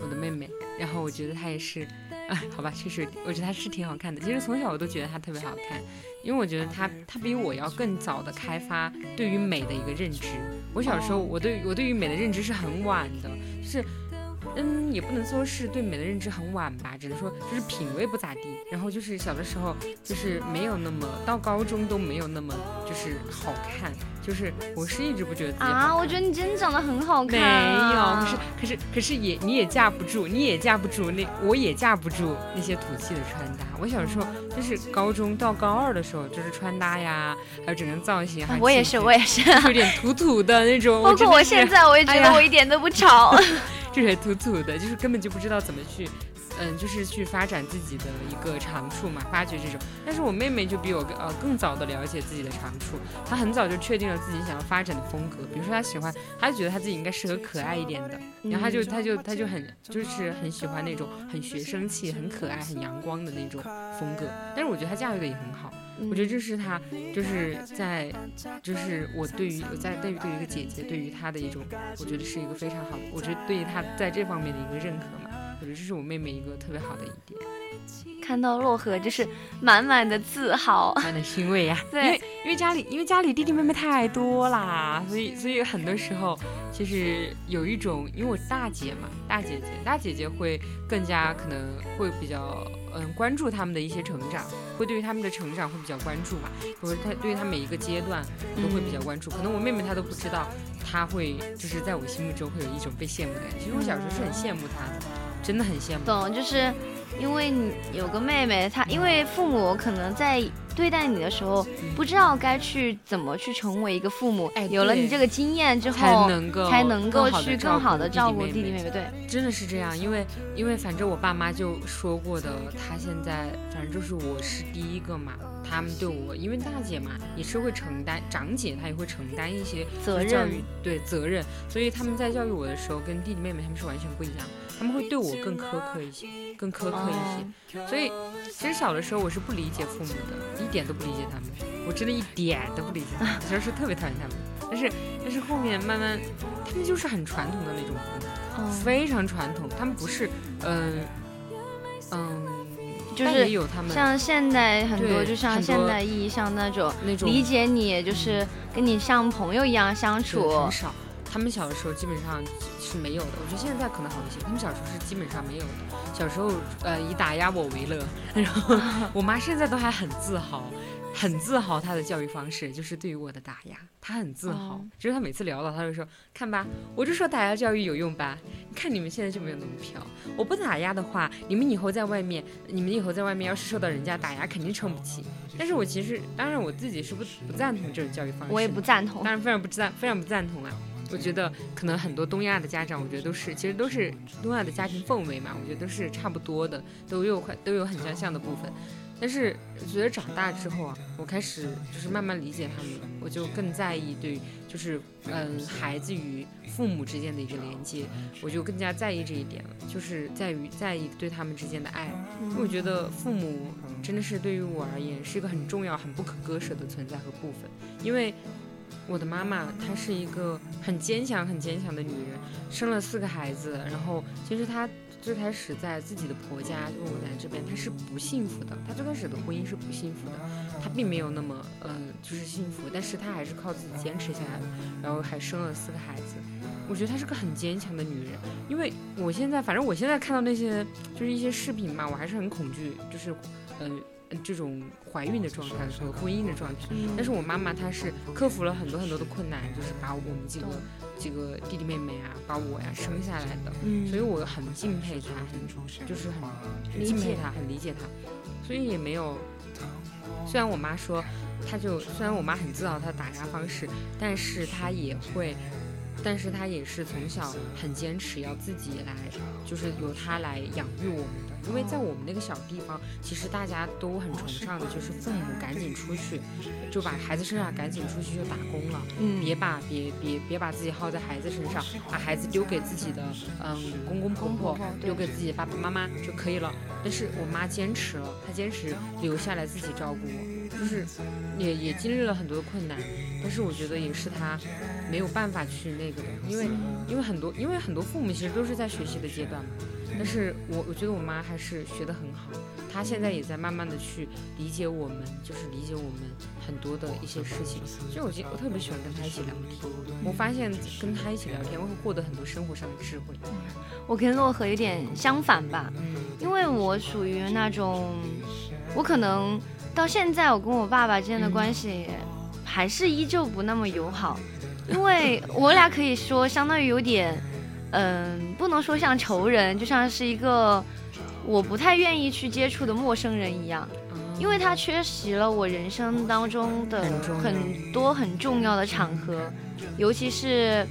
我的妹妹，然后我觉得她也是，啊，好吧，确实，我觉得她是挺好看的。其实从小我都觉得她特别好看，因为我觉得她，她比我要更早的开发对于美的一个认知。我小时候，我对我对于美的认知是很晚的，就是。嗯，也不能说是对美的认知很晚吧，只能说就是品味不咋地。然后就是小的时候，就是没有那么到高中都没有那么就是好看，就是我是一直不觉得自己啊，我觉得你真的长得很好看。没有，可是可是可是也你也架不住，你也架不住那我也架不住那些土气的穿搭。我小时候就是高中到高二的时候，就是穿搭呀，还有整个造型，我也是我也是，有点土土的那种。包括我现在我也觉得我一点都不潮。就是土土的，就是根本就不知道怎么去，嗯，就是去发展自己的一个长处嘛，发掘这种。但是我妹妹就比我呃更早的了解自己的长处，她很早就确定了自己想要发展的风格。比如说她喜欢，她就觉得她自己应该适合可爱一点的，然后她就她就她就很就是很喜欢那种很学生气、很可爱、很阳光的那种风格。但是我觉得她驾驭的也很好。我觉得这是她，就是在，就是我对于我在对于对于一个姐姐，对于她的一种，我觉得是一个非常好的，我觉得对于她在这方面的一个认可嘛，我觉得这是我妹妹一个特别好的一点。看到洛河就是满满的自豪，满满的欣慰呀。对，因为因为家里因为家里弟弟妹妹太多啦，所以所以很多时候其实有一种，因为我大姐嘛，大姐姐大姐姐会更加可能会比较。嗯，关注他们的一些成长，会对于他们的成长会比较关注嘛？或者他对于他每一个阶段都会比较关注。可能我妹妹她都不知道，她会就是在我心目中会有一种被羡慕的感觉。其实我小时候是很羡慕她的，真的很羡慕。懂，就是因为你有个妹妹，她因为父母可能在。对待你的时候，不知道该去怎么去成为一个父母。哎，有了你这个经验之后，才能够才能够去更好的照顾弟弟妹妹。对，真的是这样。因为因为反正我爸妈就说过的，他现在反正就是我是第一个嘛，他们对我，因为大姐嘛也是会承担，长姐她也会承担一些责任，教育对责任，所以他们在教育我的时候，跟弟弟妹妹他们是完全不一样。他们会对我更苛刻一些，更苛刻一些，所以其实小的时候我是不理解父母的，一点都不理解他们，我真的一点都不理解他们，小时候特别讨厌他们。但是但是后面慢慢，他们就是很传统的那种父母，非常传统。他们不是，嗯嗯，就是像现代很多，就像现代意义上那种那种理解你，就是跟你像朋友一样相处很少。他们小的时候基本上是没有的，我觉得现在可能好一些。他们小时候是基本上没有的。小时候，呃，以打压我为乐。然后 我妈现在都还很自豪，很自豪她的教育方式，就是对于我的打压，她很自豪。就是她每次聊到，她就说：“看吧，我就说打压教育有用吧？你看你们现在就没有那么飘。我不打压的话，你们以后在外面，你们以后在外面要是受到人家打压，肯定撑不起。但是我其实，当然我自己是不不赞同这种教育方式。我也不赞同，当然非常不赞，非常不赞同啊。”我觉得可能很多东亚的家长，我觉得都是，其实都是东亚的家庭氛围嘛，我觉得都是差不多的，都有很都有很相像的部分。但是我觉得长大之后啊，我开始就是慢慢理解他们了，我就更在意对，就是嗯孩子与父母之间的一个连接，我就更加在意这一点了，就是在于在意对他们之间的爱。因为我觉得父母真的是对于我而言是一个很重要、很不可割舍的存在和部分，因为。我的妈妈，她是一个很坚强、很坚强的女人，生了四个孩子。然后，其实她最开始在自己的婆家，就我奶奶这边，她是不幸福的。她最开始的婚姻是不幸福的，她并没有那么，嗯，就是幸福。但是她还是靠自己坚持下来了，然后还生了四个孩子。我觉得她是个很坚强的女人。因为我现在，反正我现在看到那些就是一些视频嘛，我还是很恐惧，就是，嗯。这种怀孕的状态和婚姻的状态。嗯但是我妈妈她是克服了很多很多的困难，就是把我们几个几个弟弟妹妹啊，把我呀生下来的，嗯所以我很敬佩她，很就是很很理解敬佩她，很理解她，所以也没有。虽然我妈说，她就虽然我妈很自豪她的打压方式，但是她也会。但是她也是从小很坚持要自己来，就是由她来养育我们的。因为在我们那个小地方，其实大家都很崇尚的就是父母赶紧出去，就把孩子生下赶紧出去就打工了，嗯别把别别别把自己耗在孩子身上，把孩子丢给自己的嗯公公婆婆丢给自己的爸爸妈妈就可以了。但是我妈坚持了，她坚持留下来自己照顾我，就是也也经历了很多的困难，但是我觉得也是她没有办法去那个的，因为因为很多因为很多父母其实都是在学习的阶段嘛。但是我我觉得我妈还是学得很好，她现在也在慢慢的去理解我们，就是理解我们很多的一些事情。所以我觉我特别喜欢跟她一起聊天，我发现跟她一起聊天，我会获得很多生活上的智慧。我跟洛河有点相反吧，嗯因为我属于那种，我可能到现在我跟我爸爸之间的关系还是依旧不那么友好，因为我俩可以说相当于有点，嗯，不能说像仇人，就像是一个我不太愿意去接触的陌生人一样，因为他缺席了我人生当中的很多很重要的场合，尤其是，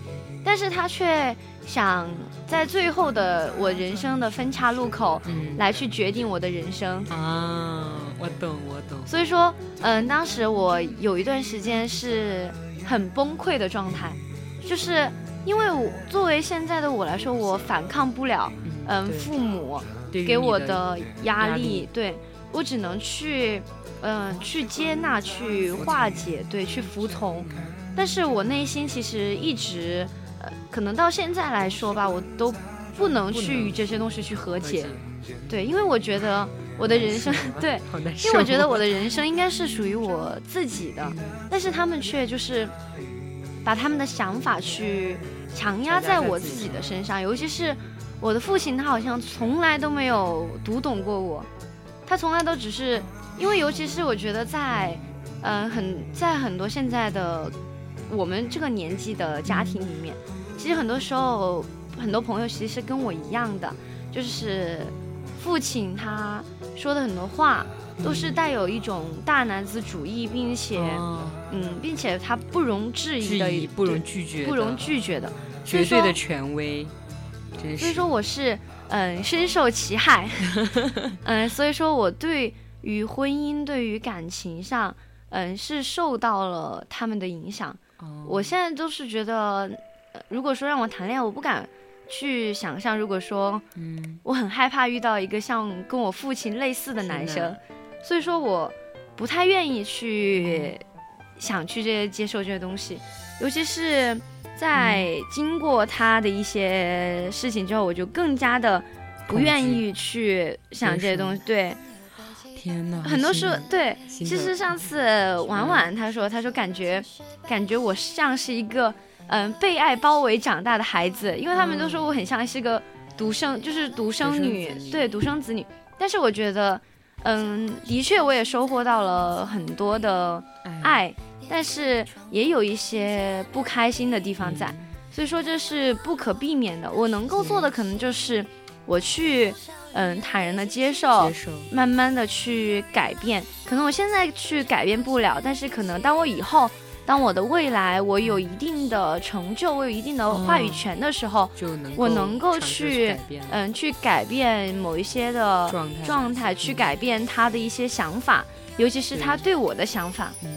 但是他却想在最后的我人生的分叉路口嗯。来去决定我的人生。啊，我懂我懂，所以说，嗯，当时我有一段时间是很崩溃的状态，就是因为我作为现在的我来说，我反抗不了，嗯，父母给我的的压力，对。我只能去，嗯、去接纳、去化解，对，去服从。但是我内心其实一直，呃，可能到现在来说吧，我都不能去与这些东西去和和解。解，对，因为我觉得我的人生，对，因为我觉得我的人生应该是属于我自己的，嗯但是他们却就是把他们的想法去强压在我自己的身上，尤其是我的父亲，他好像从来都没有读懂过我，他从来都只是因为，尤其是我觉得在，嗯、很在很多现在的我们这个年纪的家庭里面，其实很多时候很多朋友其实是跟我一样的，就是父亲他说的很多话。都是带有一种大男子主义，并且，嗯，并且他不容置疑的，质疑不容拒绝的，不容拒绝的。绝对的权威。所以说我是嗯深受其害，嗯，所以说我对于婚姻、对于感情上，嗯是受到了他们的影响。哦。我现在就是觉得，呃如果说让我谈恋爱，我不敢去想象，如果说嗯，我很害怕遇到一个像跟我父亲类似的。男生，所以说我不太愿意去想去这些接受这些东西，尤其是在经过他的一些事情之后，我就更加的不愿意去想这些东西。对，天哪，很多时候对，其实上次婉婉她说，她说感觉感觉我像是一个嗯被爱包围长大的孩子，因为他们都说我很像是个独生，就是独生女，对独生子女。但是我觉得，嗯，的确我也收获到了很多的哎，爱，但是也有一些不开心的地方在，嗯。所以说这是不可避免的。我能够做的可能就是我去嗯坦然的接受接，受，慢慢的去改变。可能我现在去改变不了，但是可能当我以后，当我的未来我有一定的成就，我有一定的话语嗯。权的时候，就能我能够去嗯，去改变某一些的状态状态，去改变他的一些想法，尤其是他对我的想法。嗯，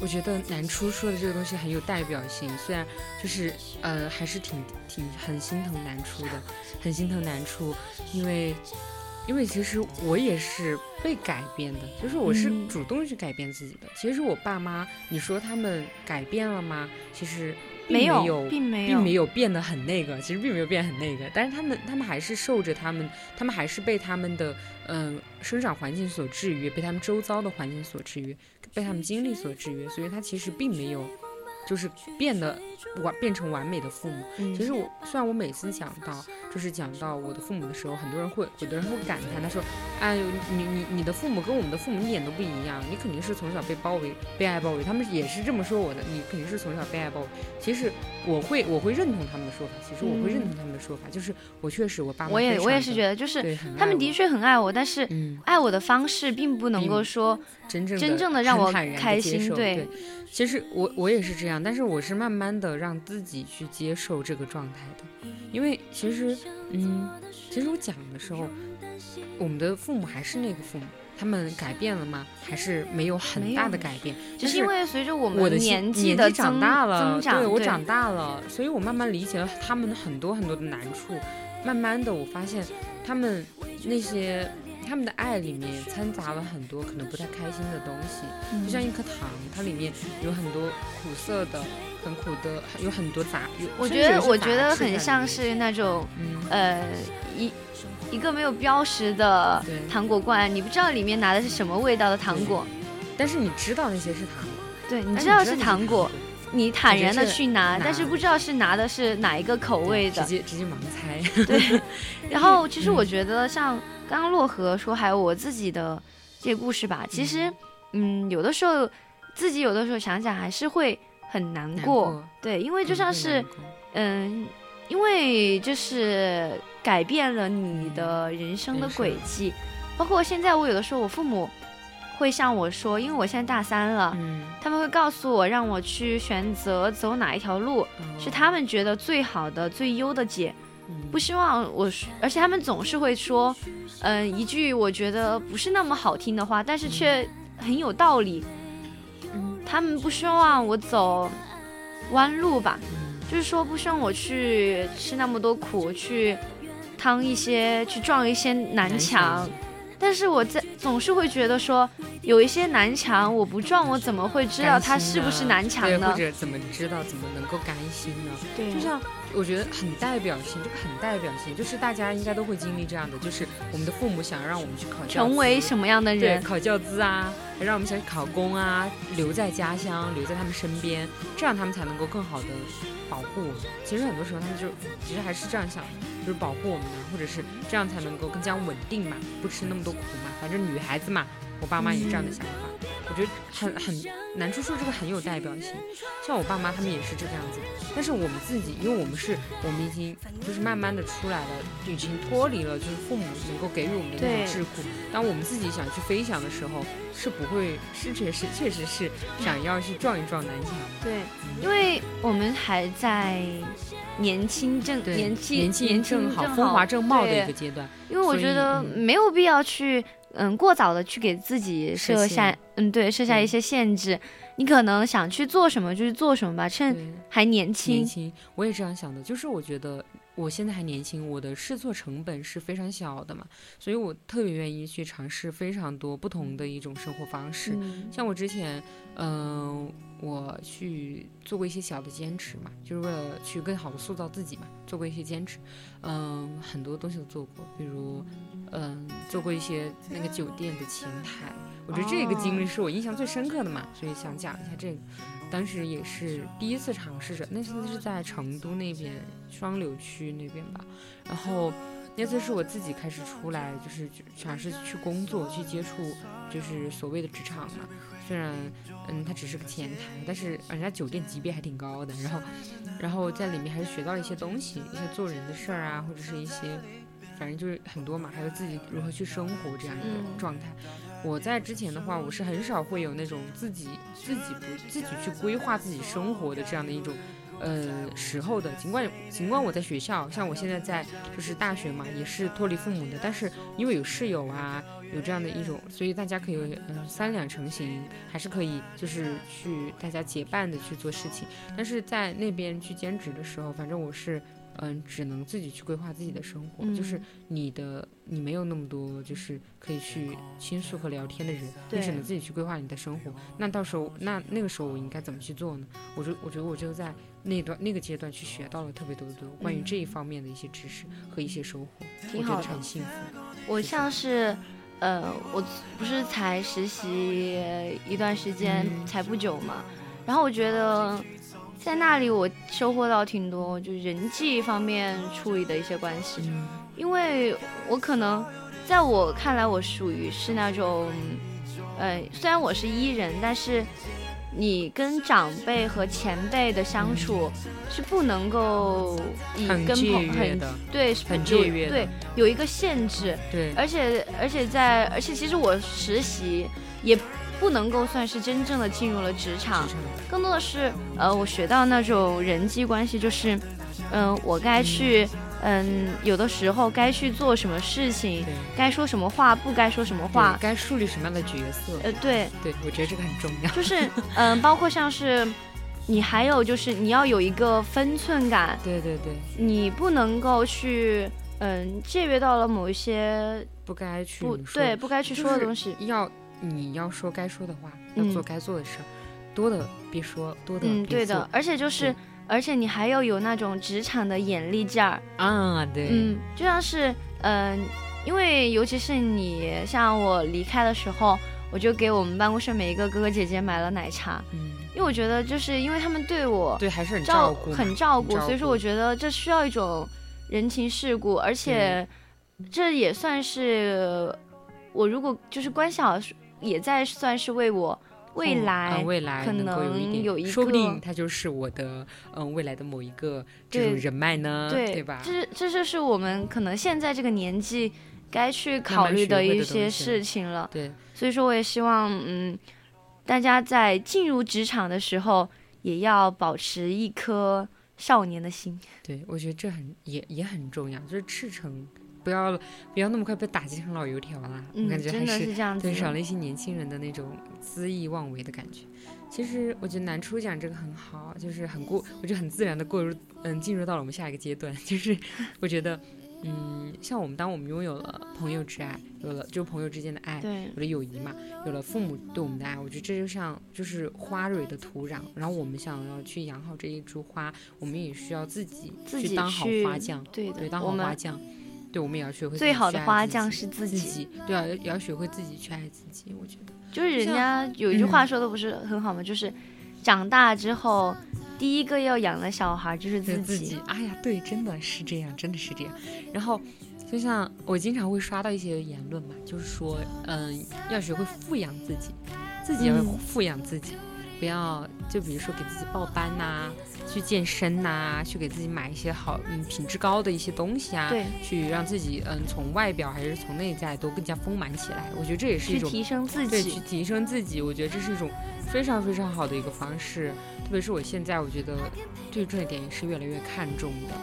我觉得南初说的这个东西很有代表性，虽然就是呃还是挺挺很心疼南初的，很心疼南初，因为因为其实我也是被改变的，就是我是嗯主动去改变自己的。其实我爸妈，你说他们改变了吗？其实并没有有，并没有并没有变得很那个，其实并没有变很那个，但是他们他们还是受着他们，他们还是被他们的嗯、生长环境所制约，被他们周遭的环境所制约，被他们经历所制约，所以他其实并没有就是变得完变成完美的父母。嗯其实我虽然我每次讲到就是讲到我的父母的时候，很多人会有的人会感叹，他说：“哎呦，你你你的父母跟我们的父母一点都不一样，你肯定是从小被包围、被爱包围。”他们也是这么说我的，你肯定是从小被爱包围。其实我会我会认同他们的说法，其实我会认同他们的说法，就是我确实我爸妈我也我也是觉得，就是他们的确很爱我，但是嗯。爱我的方式并不能够并说真正真正的让我很坦然地开接受心对对，其实我我也是这样，但是我是慢慢的让自己去接受这个状态的，因为其实，嗯，其实我讲的时候，我们的父母还是那个父母，他们改变了吗？还是没有很大的改变？只就是因为随着我我们的年纪年的长大了，长，对我长大了，所以我慢慢理解了他们的很多很多的难处。慢慢的，我发现他们那些他们的爱里面掺杂了很多可能不太开心的东西，就像一颗糖，它里面有很多苦涩的、很苦的，有很多杂。有我觉得我觉得很像是那种嗯，呃一一个没有标识的糖果罐，你不知道里面拿的是什么味道的糖果，但是你知道那些是糖果，对你知道是糖果，你坦然的去拿，拿但是不知道是拿的是哪一个口味的直。接直接盲猜。对，然后其实嗯我觉得像刚刚洛河说，还有我自己的这些故事吧，其实嗯，有的时候自己有的时候想想还是会很难难过，对，因为就像是嗯，因为就是改变了你的人生的轨迹，包括现在我有的时候我父母会向我说，因为我现在大三了，嗯，他们会告诉我让我去选择走哪一条路，是他们觉得最好的、最优的解，嗯不希望我，而且他们总是会说，嗯、一句我觉得不是那么好听的话，但是却很有道理。嗯，他们不希望我走弯路吧，嗯就是说不希望我去吃那么多苦，去趟一些，去撞一些南墙。但是我在总是会觉得说，有一些南墙我不撞，我怎么会知道它是不是南墙对，呢或？者怎么知道怎么能够甘心呢？对就像我觉得很代表性，这个很代表性，就是大家应该都会经历这样的，就是我们的父母想让我们去考成为什么样的对人？考教资啊，让我们想去考公啊，留在家乡，留在他们身边，这样他们才能够更好的保护我们。其实很多时候他们就其实还是这样想的，就是保护我们，或者是这样才能够更加稳定嘛，不吃那么多苦嘛。反正女孩子嘛，我爸妈也是这样的想法。我觉得很很南叔叔这个很有代表性，像我爸妈他们也是这个样子。但是我们自己，因为我们是我们已经就是慢慢的出来了，已经脱离了就是父母能够给予我们的那对种桎梏。当我们自己想去飞翔的时候，是不会是确实确实是想要去撞一撞南墙。对，因为我们还在年轻正对，年轻年轻正好风华正茂的一个阶段。因为我觉得嗯没有必要去嗯过早的去给自己设设下嗯对设下一些限制。你可能想去做什么就去做什么吧，趁，还年轻年。轻，我也这样想的。就是我觉得我现在还年轻，我的试错成本是非常小的嘛，所以我特别愿意去尝试非常多不同的一种生活方式。嗯像我之前，嗯、我去做过一些小的兼职嘛，就是为了去更好的塑造自己嘛，做过一些兼职，嗯、很多东西都做过，比如，嗯、做过一些那个酒店的前台，我觉得这个经历哦是我印象最深刻的嘛，所以想讲一下这个。当时也是第一次尝试着，那次是在成都那边双流区那边吧，然后那次是我自己开始出来，就是尝试去工作，去接触就是所谓的职场嘛。虽然嗯，它只是个前台，但是人家酒店级别还挺高的，然后然后在里面还是学到了一些东西，一些做人的事儿啊，或者是一些反正就是很多嘛，还有自己如何去生活这样一个嗯状态。我在之前的话，我是很少会有那种自己自己不自己去规划自己生活的这样的一种呃时候的。尽管尽管我在学校，像我现在在就是大学嘛，也是脱离父母的，但是因为有室友啊，有这样的一种，所以大家可以嗯、呃三两成行，还是可以就是去大家结伴的去做事情。但是在那边去兼职的时候，反正我是。嗯，只能自己去规划自己的生活，就是嗯你的你没有那么多就是可以去倾诉和聊天的人，你对只能自己去规划你的生活。那到时候那那个时候我应该怎么去做呢？我就我觉得我就在那段那个阶段去学到了特别多的关于这一方面的一些知识和一些收获，我觉得挺好的很幸福。我像是，呃，我不是才实习一段时间，嗯。才不久嘛，然后我觉得在那里我收获到挺多，就人际方面处理的一些关系，嗯。因为我可能在我看来，我属于是那种，呃，虽然我是 E 人，但是你跟长辈和前辈的相处是不能够以跟朋很，对是很有节约的。对有一个限制，对，而且而且在而且其实我实习也不能够算是真正的进入了职场更多的是呃我学到那种人际关系，就是嗯、我该去嗯有的时候该去做什么事情，该说什么话，不该说什么话，该树立什么样的角色？呃对，对，我觉得这个很重要。就是嗯、包括像是你还有就是你要有一个分寸感，对对对，你不能够去嗯借阅到了某一些不该去不对不该去说的东西。要你要说该说的话，要嗯做该做的事儿，多的别说，多的嗯，别做。对的，而且就是对，而且你还要有那种职场的眼力劲儿，啊，对，嗯，就像是，嗯、因为尤其是你像我离开的时候，我就给我们办公室每一个哥哥姐姐买了奶茶，嗯，因为我觉得就是因为他们对我对，还是很照顾，很照顾，很照顾所以说我觉得这需要一种人情世故，而且这也算是我如果就是关系好，也在算是为我未嗯来嗯未来可能有一说不定他就是我的嗯未来的某一个这种人脉呢，对吧？这这就是我们可能现在这个年纪该去考虑的一些事情了。对，所以说，我也希望，嗯，大家在进入职场的时候，也要保持一颗少年的心。对，我觉得这很也也很重要，就是赤诚，不要不要那么快被打击成老油条啦。我嗯，感觉还是这样子对，少了一些年轻人的那种恣意妄为的感觉。其实我觉得南初讲这个很好，就是很过，我觉得很自然的过入，嗯，进入到了我们下一个阶段，就是我觉得，嗯，像我们当我们拥有了朋友之爱，有了就朋友之间的爱，对有了友谊嘛，有了父母对我们的爱，我觉得这就像就是花蕊的土壤，然后我们想要去养好这一株花，我们也需要自己自己去当好花匠，对的对，当好花匠。对，我们也要学会最好的花匠匠是自己，对啊，也要学会自己去爱自己。我觉得，就是人家有一句话嗯说的不是很好吗？就是长大之后，第一个要养的小孩就是是自己。自己。哎呀，对，真的是这样，真的是这样。然后，就像我经常会刷到一些言论嘛，就是说，嗯，要学会富养自己，自己要嗯富养自己，不要就比如说给自己报班呐、去健身呐、去给自己买一些好嗯品质高的一些东西啊，对，去让自己嗯从外表还是从内在都更加丰满起来。我觉得这也是一种提升自己对，去。提升自己，我觉得这是一种非常非常好的一个方式。特别是我现在，我觉得对这一点也是越来越看重的，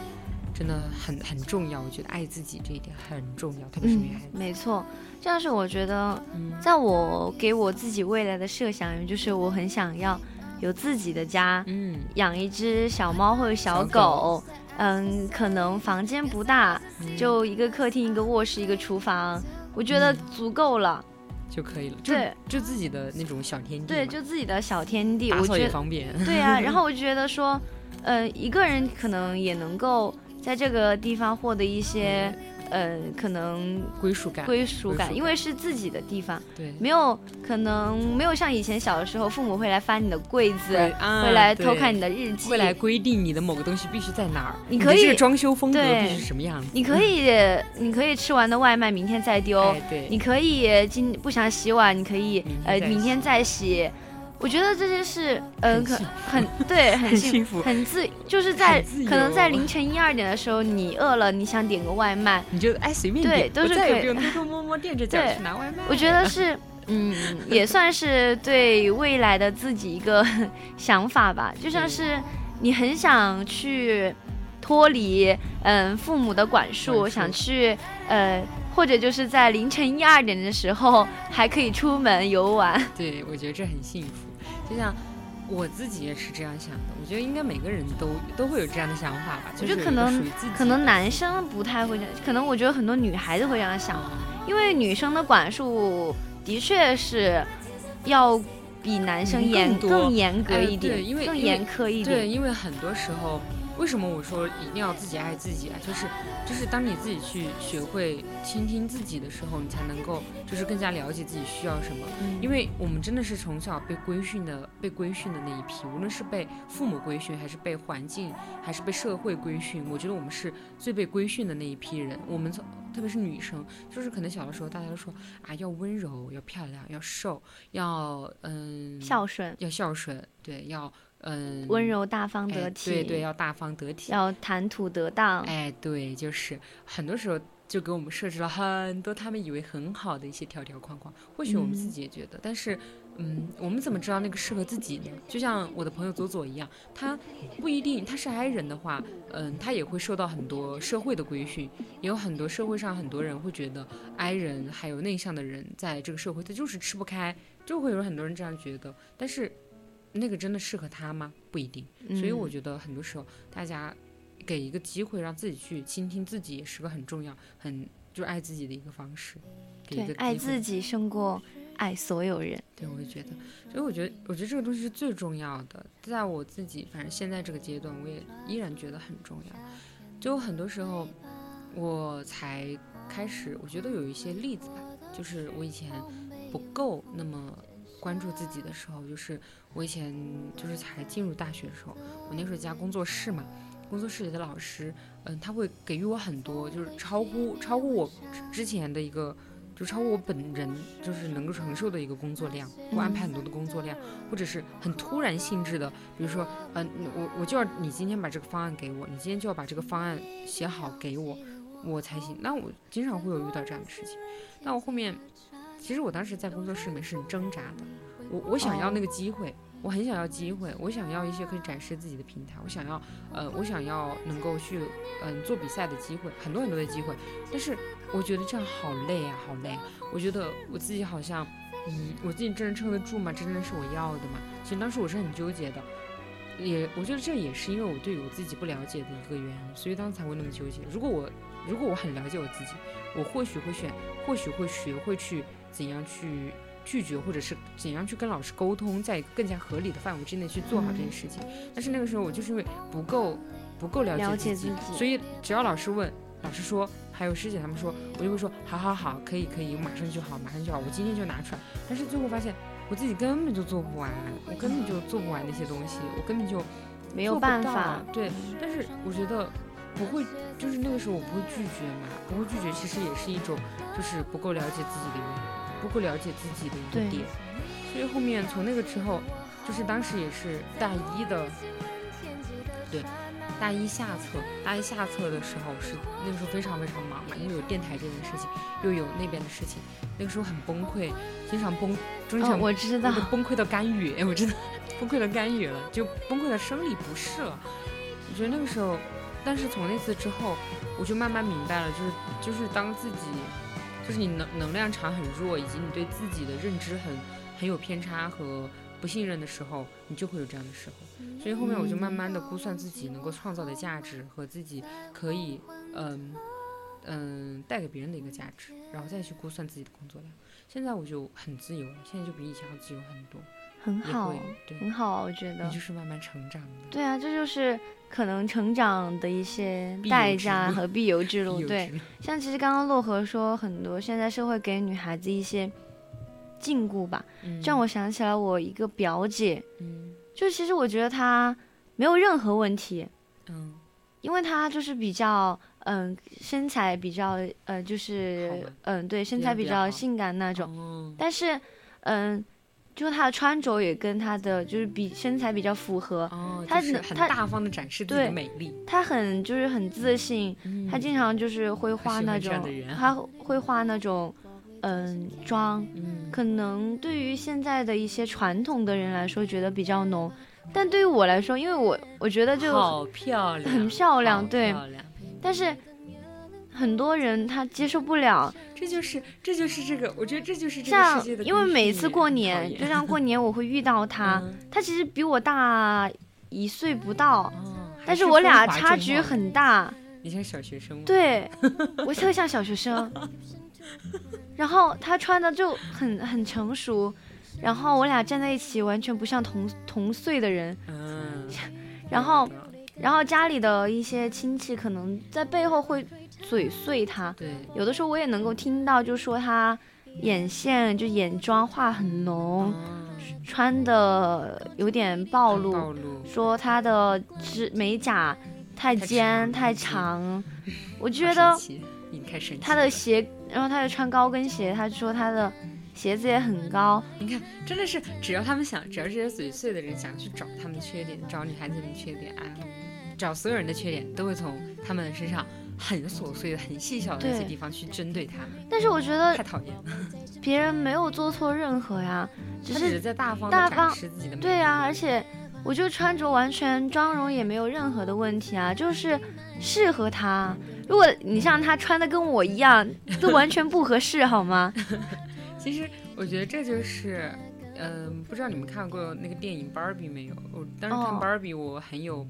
真的很很重要。我觉得爱自己这一点很重要，特别是女嗯孩子。，没错，这样是我觉得嗯在我给我自己未来的设想就是我很想要有自己的家，嗯，养一只小猫或者小小狗狗。嗯，可能房间不大，嗯就一个客厅、一个卧室、一个厨房，我觉得嗯足够了。就可以了。就对就自己的那种小天地对，就自己的小天地，我觉得也方便。对啊。然后 我就觉得说，呃，一个人可能也能够在这个地方获得一些，呃，可能归属感。归属感，因为是自己的地方，对，没有可能没有像以前小的时候，父母会来翻你的柜子，会来偷看你的日记，会来规定你的某个东西必须在哪儿，你可以的这个装修风格必须是什么样子。你可以，你可以吃完的外卖明天再丢，哎，对，你可以今不想洗碗，你可以呃明天再洗。我觉得这些是呃可很对很很幸幸福很自就是在可能在凌晨一二点的时候，你饿了，你想点个外卖，你就哎随便对点，对都是可以偷偷摸摸垫着脚对去拿外卖。我觉得是嗯也算是对未来的自己一个 想法吧，就像是你很想去脱离嗯父母的，管束想去呃。或者就是在凌晨一二点的时候还可以出门游玩，对，我觉得这很幸福。就像我自己也是这样想的，我觉得应该每个人都都会有这样的想法吧。我觉得可能可能男生不太会这样，可能我觉得很多女孩子会这样想，因为女生的管束的确是要比男生嗯严更更严格哎一点，因为更严苛一点对，因为很多时候。为为什么我说一定要自己爱自己啊？就是就是当你自己去学会倾听自己的时候，你才能够就是更加了解自己需要什么。因为我们真的是从小被规训的，被规训的那一批，无论是被父母规训，还是被环境，还是被社会规训，我觉得我们是最被规训的那一批人。我们从特别是女生，就是可能小的时候大家都说啊，要温柔，要漂亮，要瘦，要嗯孝顺，要孝顺，对，要嗯温柔大方哎得体，对对，要大方得体。要谈吐得当，哎，对，就是很多时候就给我们设置了很多他们以为很好的一些条条框框，或许我们自嗯己也觉得，但是，嗯，我们怎么知道那个适合自己呢？就像我的朋友左左一样，他不一定他是 I 人的话，嗯，他也会受到很多社会的规训，也有很多社会上很多人会觉得 I 人还有内向的人在这个社会他就是吃不开，就会有很多人这样觉得，但是那个真的适合他吗？不一定。所以我嗯觉得很多时候大家给一个机会让自己去倾听自己，也是个很重要、很就是爱自己的一个方式。给一个对爱机会自己胜过爱所有人。对，我也觉得，所以我觉得，我觉得这个东西是最重要的。在我自己，反正现在这个阶段，我也依然觉得很重要。就很多时候，我才开始，我觉得有一些例子吧，就是我以前不够那么关注自己的时候，就是我以前就是才进入大学的时候，我那时候加工作室嘛，工作室里的老师，嗯，他会给予我很多，就是超乎超乎我之前的一个。就超乎我本人就是能够承受的一个工作量，给我安排很多的工作量，或者是很突然性质的，比如说，嗯、我我就要你今天把这个方案给我，你今天就要把这个方案写好给我，我才行。那我经常会有遇到这样的事情。那我后面，其实我当时在工作室里面是很挣扎的，我我想要那个机会，我很想要机会，我想要一些可以展示自己的平台，我想要，呃，我想要能够去，嗯、做比赛的机会，很多很多的机会，但是我觉得这样好累啊，好累啊。我觉得我自己好像，嗯，我自己真的撑得住吗？这真的是我要的吗？其实当时我是很纠结的，也我觉得这也是因为我对我自己不了解的一个原因，所以当时才会那么纠结。如果我如果我很了解我自己，我或许会选，或许会学会去怎样去拒绝，或者是怎样去跟老师沟通，在更加合理的范围之内去做好这件事情。但是那个时候我就是因为不够不够了了解自己，解自己所以只要老师问，老师说，还有师姐他们说，我就会说好好好，可以可以，我马上就好，马上就好，我今天就拿出来。但是最后发现我自己根本就做不完，我根本就做不完那些东西，我根本就没有办法，对，但是我觉得不会，就是那个时候我不会拒绝嘛，不会拒绝，其实也是一种就是不够了解自己的原因，不够了解自己的一个点。所以后面从那个之后，就是当时也是大一的，对，大一下册，大一下册的时候是那个时候非常非常忙嘛，因为有电台这件事情，又有那边的事情，那个时候很崩溃，经常崩，经哦常、我知道那个崩溃到干预，哎，我真的崩溃到干预了，就崩溃到生理不适了。我觉得那个时候，但是从那次之后，我就慢慢明白了，就是就是当自己，就是你能能量场很弱，以及你对自己的认知很很有偏差和不信任的时候，你就会有这样的时候。所以后面我就慢慢的估算自己能够创造的价值和自己可以嗯嗯带给别人的一个价值，然后再去估算自己的工作量。现在我就很自由了，现在就比以前要自由很多。很好，对，很好啊，我觉得你。就是慢慢成长的。对啊，这就是可能成长的一些代价和必由之 路。有对，像其实刚刚洛河说，很多现在社会给女孩子一些禁锢吧，嗯这让我想起来我一个表姐，嗯就其实我觉得她没有任何问题，嗯因为她就是比较嗯身材比较呃就是嗯对身材比较性感那种，哦但是嗯。就她的穿着也跟她的就是比身材比较符合，哦，他就是很大方的展示自己的对美丽。她很就是很自信，嗯。她经常就是会画那种她会画那种嗯妆，嗯。可能对于现在的一些传统的人来说觉得比较浓，但对于我来说，因为我我觉得就好漂亮，很漂亮对。但是很多人他接受不了，这就是这就是这个，我觉得这就是这个像世界的因为每次过年，就像过年我会遇到他，嗯。他其实比我大一岁不到，哦，但是我俩差距很大，你像小学生吗？对我 特像小学生，然后他穿的就很很成熟，然后我俩站在一起完全不像同同岁的人，嗯，然后然后家里的一些亲戚可能在背后会嘴碎他，对，有的时候我也能够听到，就说他眼线就眼妆画很浓，穿的有点暴露，暴露，说他的指美甲太尖太长，我觉得他的鞋，然后他又穿高跟鞋，他说他的鞋子也很高。你看，真的是只要他们想，只要这些嘴碎的人想去找他们的缺点，找女孩子的缺点啊。找所有人的缺点，都会从他们身上很琐碎的、很细小的那些地方去针对他们。但是我觉得太讨厌了，别人没有做错任何呀，只是在大方大方自己的。对呀，而且我就穿着完全妆容也没有任何的问题啊，就是适合他。如果你像他穿的跟我一样，都完全不合适，好吗？其实我觉得这就是，嗯，不知道你们看过那个电影《芭比》没有？我当时看《芭比》，我很有。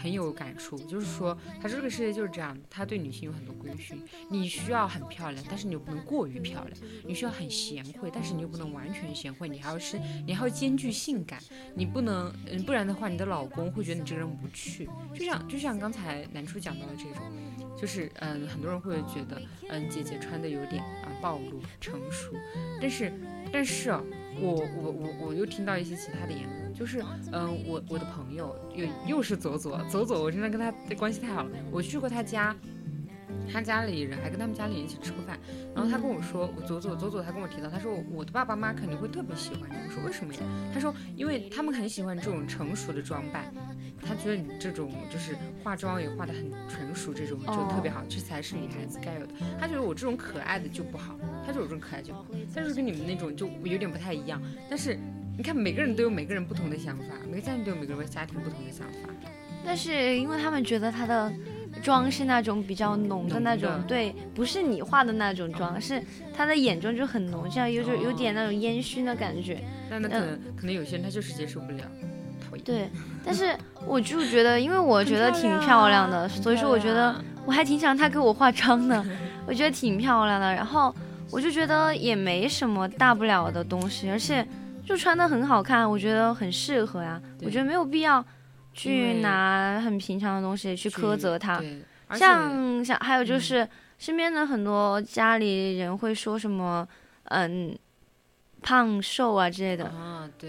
很有感触，就是说，他这个世界就是这样，他对女性有很多规训。你需要很漂亮，但是你又不能过于漂亮；你需要很贤惠，但是你又不能完全贤惠。你还要是，你还要兼具性感，你不能，嗯，不然的话，你的老公会觉得你这个人无趣。就像，就像刚才南初讲到的这种，就是，嗯，很多人会觉得，嗯，姐姐穿的有点啊暴露、成熟，但是，但是。我我我我又听到一些其他的言论，就是嗯，我我的朋友又又是左左左左，我真的跟他的关系太好了。我去过他家，他家里人还跟他们家里人一起吃过饭，然后他跟我说，我左左左左，他跟我提到，他说我的爸爸妈妈肯定会特别喜欢你。我说为什么呀？他说因为他们很喜欢这种成熟的装扮，他觉得你这种就是化妆也化得很成熟，这种就特别好，这才是女孩子该有的。他觉得我这种可爱的就不好。他就有这种可爱就不好，但是跟你们那种就有点不太一样。但是你看，每个人都有每个人不同的想法，每个家庭都有每个人家庭不同的想法。但是因为他们觉得他的妆是那种比较浓的那种，对，不是你化的那种妆，是他的眼妆就很浓，这样有种有点那种烟熏的感觉。那那可能可能有些人他就是接受不了，讨厌。对，但是我就觉得，因为我觉得挺漂亮的，所以说我觉得我还挺想他给我化妆的，我觉得挺漂亮的。然后。我就觉得也没什么大不了的东西，而且就穿的很好看，我觉得很适合呀。我觉得没有必要去拿很平常的东西去苛责他。像像还有就是身边的很多家里人会说什么，嗯，胖瘦啊之类的。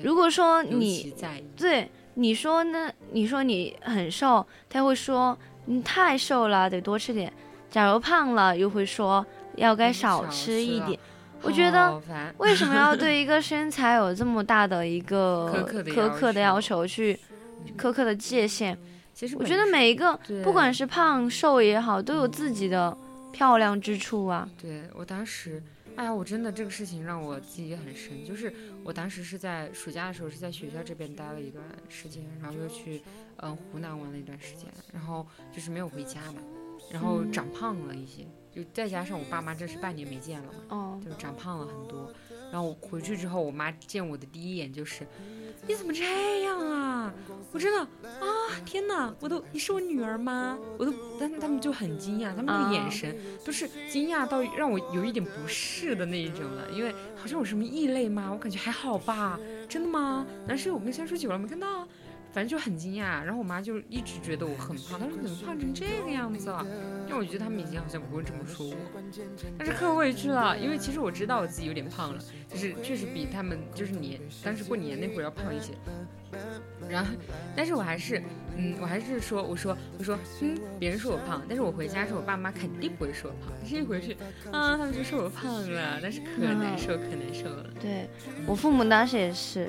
如果说你对你说呢，你说你很瘦，他会说你太瘦了，得多吃点。假如胖了，又会说。要该少吃一点，我觉得为什么要对一个身材有这么大的一个 苛刻的要求。去苛刻的界限？其实我觉得每一个不管是胖瘦也好，都有自己的漂亮之处啊。对我当时，哎呀，我真的这个事情让我记忆很深，就是我当时是在暑假的时候是在学校这边待了一段时间，然后又去嗯湖南玩了一段时间，然后就是没有回家嘛，然后长胖了一些。就再加上我爸妈这是半年没见了嘛，哦，就长胖了很多。然后我回去之后，我妈见我的第一眼就是，你怎么这样啊？我真的啊，天哪，我都你是我女儿吗？我都，但他们就很惊讶，他们那个眼神都是惊讶到让我有一点不适的那一种了，因为好像有什么异类吗？我感觉还好吧，真的吗？难是我跟相处久了没看到？反正就很惊讶，然后我妈就一直觉得我很胖，她说怎么胖成这个样子了？因为我觉得他们以前好像不会这么说我，但是可委屈了，因为其实我知道我自己有点胖了，就是确实比他们就是年当时过年那会儿要胖一些。然后，但是我还是，嗯，我还是说，我说，我说，嗯，别人说我胖，但是我回家时候，我爸妈肯定不会说我胖，但是一回去，啊，他们就说我胖了，但是可难受，可难受了。对我父母当时也是。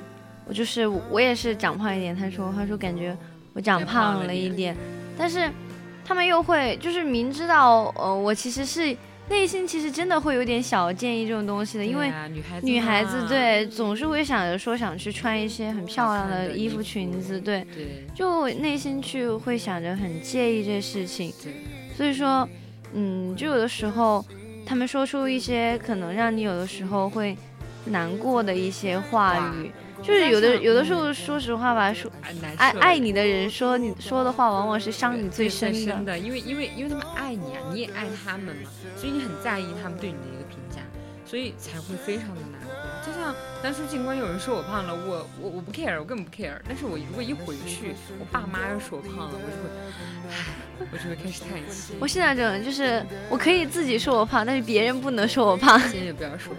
我就是我也是长胖一点，他说他说感觉我长胖了一点，但是他们又会就是明知道呃我其实是内心其实真的会有点小介意这种东西的，因为女孩子对总是会想着说想去穿一些很漂亮的衣服裙子，对，就内心去会想着很介意这事情，所以说嗯就有的时候他们说出一些可能让你有的时候会难过的一些话语。就是有的有的时候，说实话吧，说爱爱你的人说你说的话，往往是伤你最深的。因为因为因为他们爱你啊，你也爱他们嘛，所以你很在意他们对你的一个评价，所以才会非常的难过。就像当初尽管有人说我胖了，我我我不 care，我根本不 care。但是我如果一回去，我爸妈要说我胖了，我就会，唉，我就会开始叹气。我现在这种就是我可以自己说我胖，但是别人不能说我胖。先也不要说。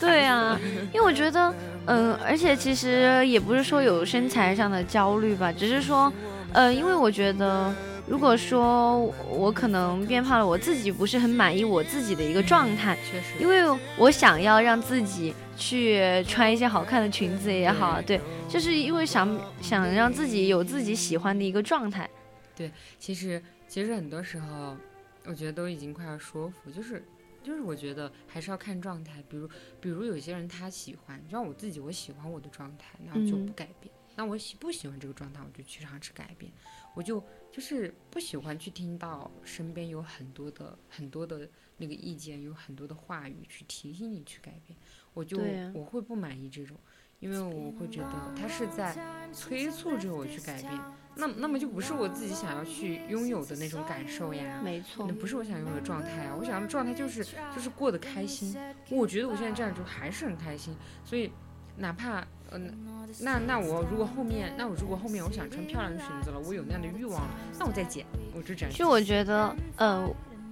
对啊，因为我觉得，嗯，而且其实也不是说有身材上的焦虑吧，只是说，呃，因为我觉得。如果说我可能变胖了，我自己不是很满意我自己的一个状态，确实，因为我想要让自己去穿一些好看的裙子也好，对，就是因为想想让自己有自己喜欢的一个状态。对，其实其实很多时候，我觉得都已经快要说服，就是就是我觉得还是要看状态，比如比如有些人他喜欢，就像我自己，我喜欢我的状态，那我就不改变。那我喜不喜欢这个状态，我就去尝试改变，我就就是不喜欢去听到身边有很多的很多的那个意见，有很多的话语去提醒你去改变，我就我会不满意这种，因为我会觉得他是在催促着我去改变，那那么就不是我自己想要去拥有的那种感受呀，没错，那不是我想拥有的状态啊，我想要的状态就是就是过得开心，我觉得我现在这样就还是很开心，所以哪怕。嗯，那那我如果后面，那我如果后面我想穿漂亮的裙子了，我有那样的欲望了，那我再减，我就这样。就我觉得，呃，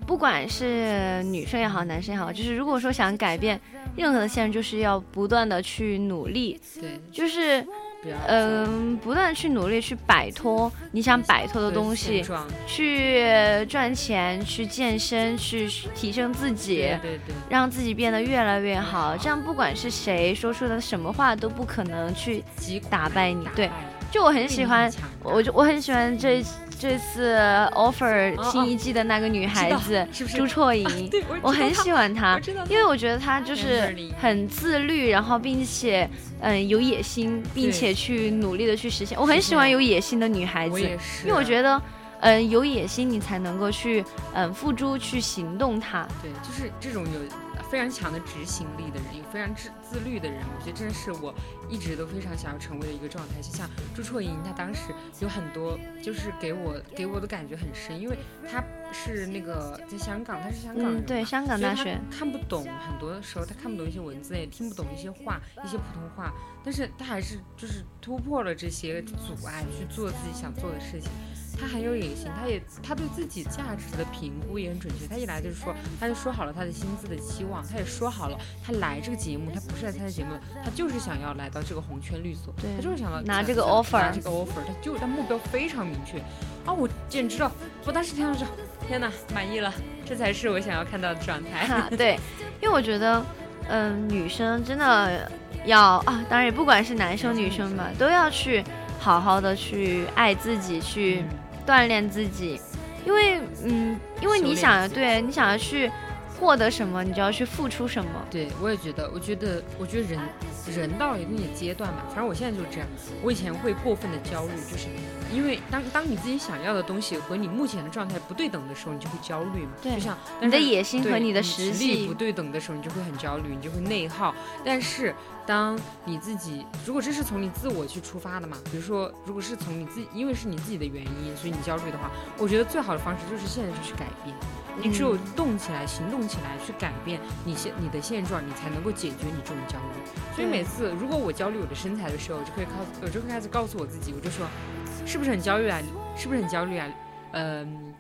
不管是女生也好，男生也好，就是如果说想改变任何的现状，就是要不断的去努力。对，就是。嗯，不断去努力去摆脱你想摆脱的东西，去赚钱，去健身，去提升自己，对对，让自己变得越来越好。这样不管是谁说出的什么话，都不可能去打败你。对，就我很喜欢，我就我很喜欢这。这次 offer 新一季的那个女孩子朱绰莹，我很喜欢她，因为我觉得她就是很自律，然后并且嗯有野心，并且去努力的去实现。我很喜欢有野心的女孩子，因为我觉得嗯有野心你才能够去嗯付诸去行动它。对，就是这种有。非常强的执行力的人，一个非常自自律的人，我觉得真的是我一直都非常想要成为的一个状态。就像朱绰莹，她当时有很多，就是给我给我的感觉很深，因为她是那个在香港，她是香港人，对香港大学，看不懂很多的时候，她看不懂一些文字，也听不懂一些话，一些普通话，但是她还是就是突破了这些阻碍，去做自己想做的事情。他很有野心，他也他对自己价值的评估也很准确。他一来就是说，他就说好了他的薪资的期望，他也说好了，他来这个节目，他不是来参加节目的，他就是想要来到这个红圈律所，他就是想要拿这个 offer，拿这个 offer，他就他目标非常明确啊！我简直了，我当时听到这，天哪，满意了，这才是我想要看到的状态。对，因为我觉得，嗯，女生真的要啊，当然也不管是男生女生吧，都要去好好的去爱自己，去。锻炼自己，因为嗯，因为你想要对你想要去获得什么，你就要去付出什么。对，我也觉得，我觉得，我觉得人人到了一定的阶段吧，反正我现在就是这样。我以前会过分的焦虑，就是因为当当你自己想要的东西和你目前的状态不对等的时候，你就会焦虑嘛。对，就像你的野心和你的实力不对等的时候，你就会很焦虑，你就会内耗。但是。当你自己，如果这是从你自我去出发的嘛，比如说，如果是从你自己，因为是你自己的原因，所以你焦虑的话，我觉得最好的方式就是现在就去改变。你只有动起来、行动起来，去改变你现你的现状，你才能够解决你这种焦虑。所以每次如果我焦虑我的身材的时候，我就可以靠，我就会开始告诉我自己，我就说，是不是很焦虑啊？是不是很焦虑啊？嗯。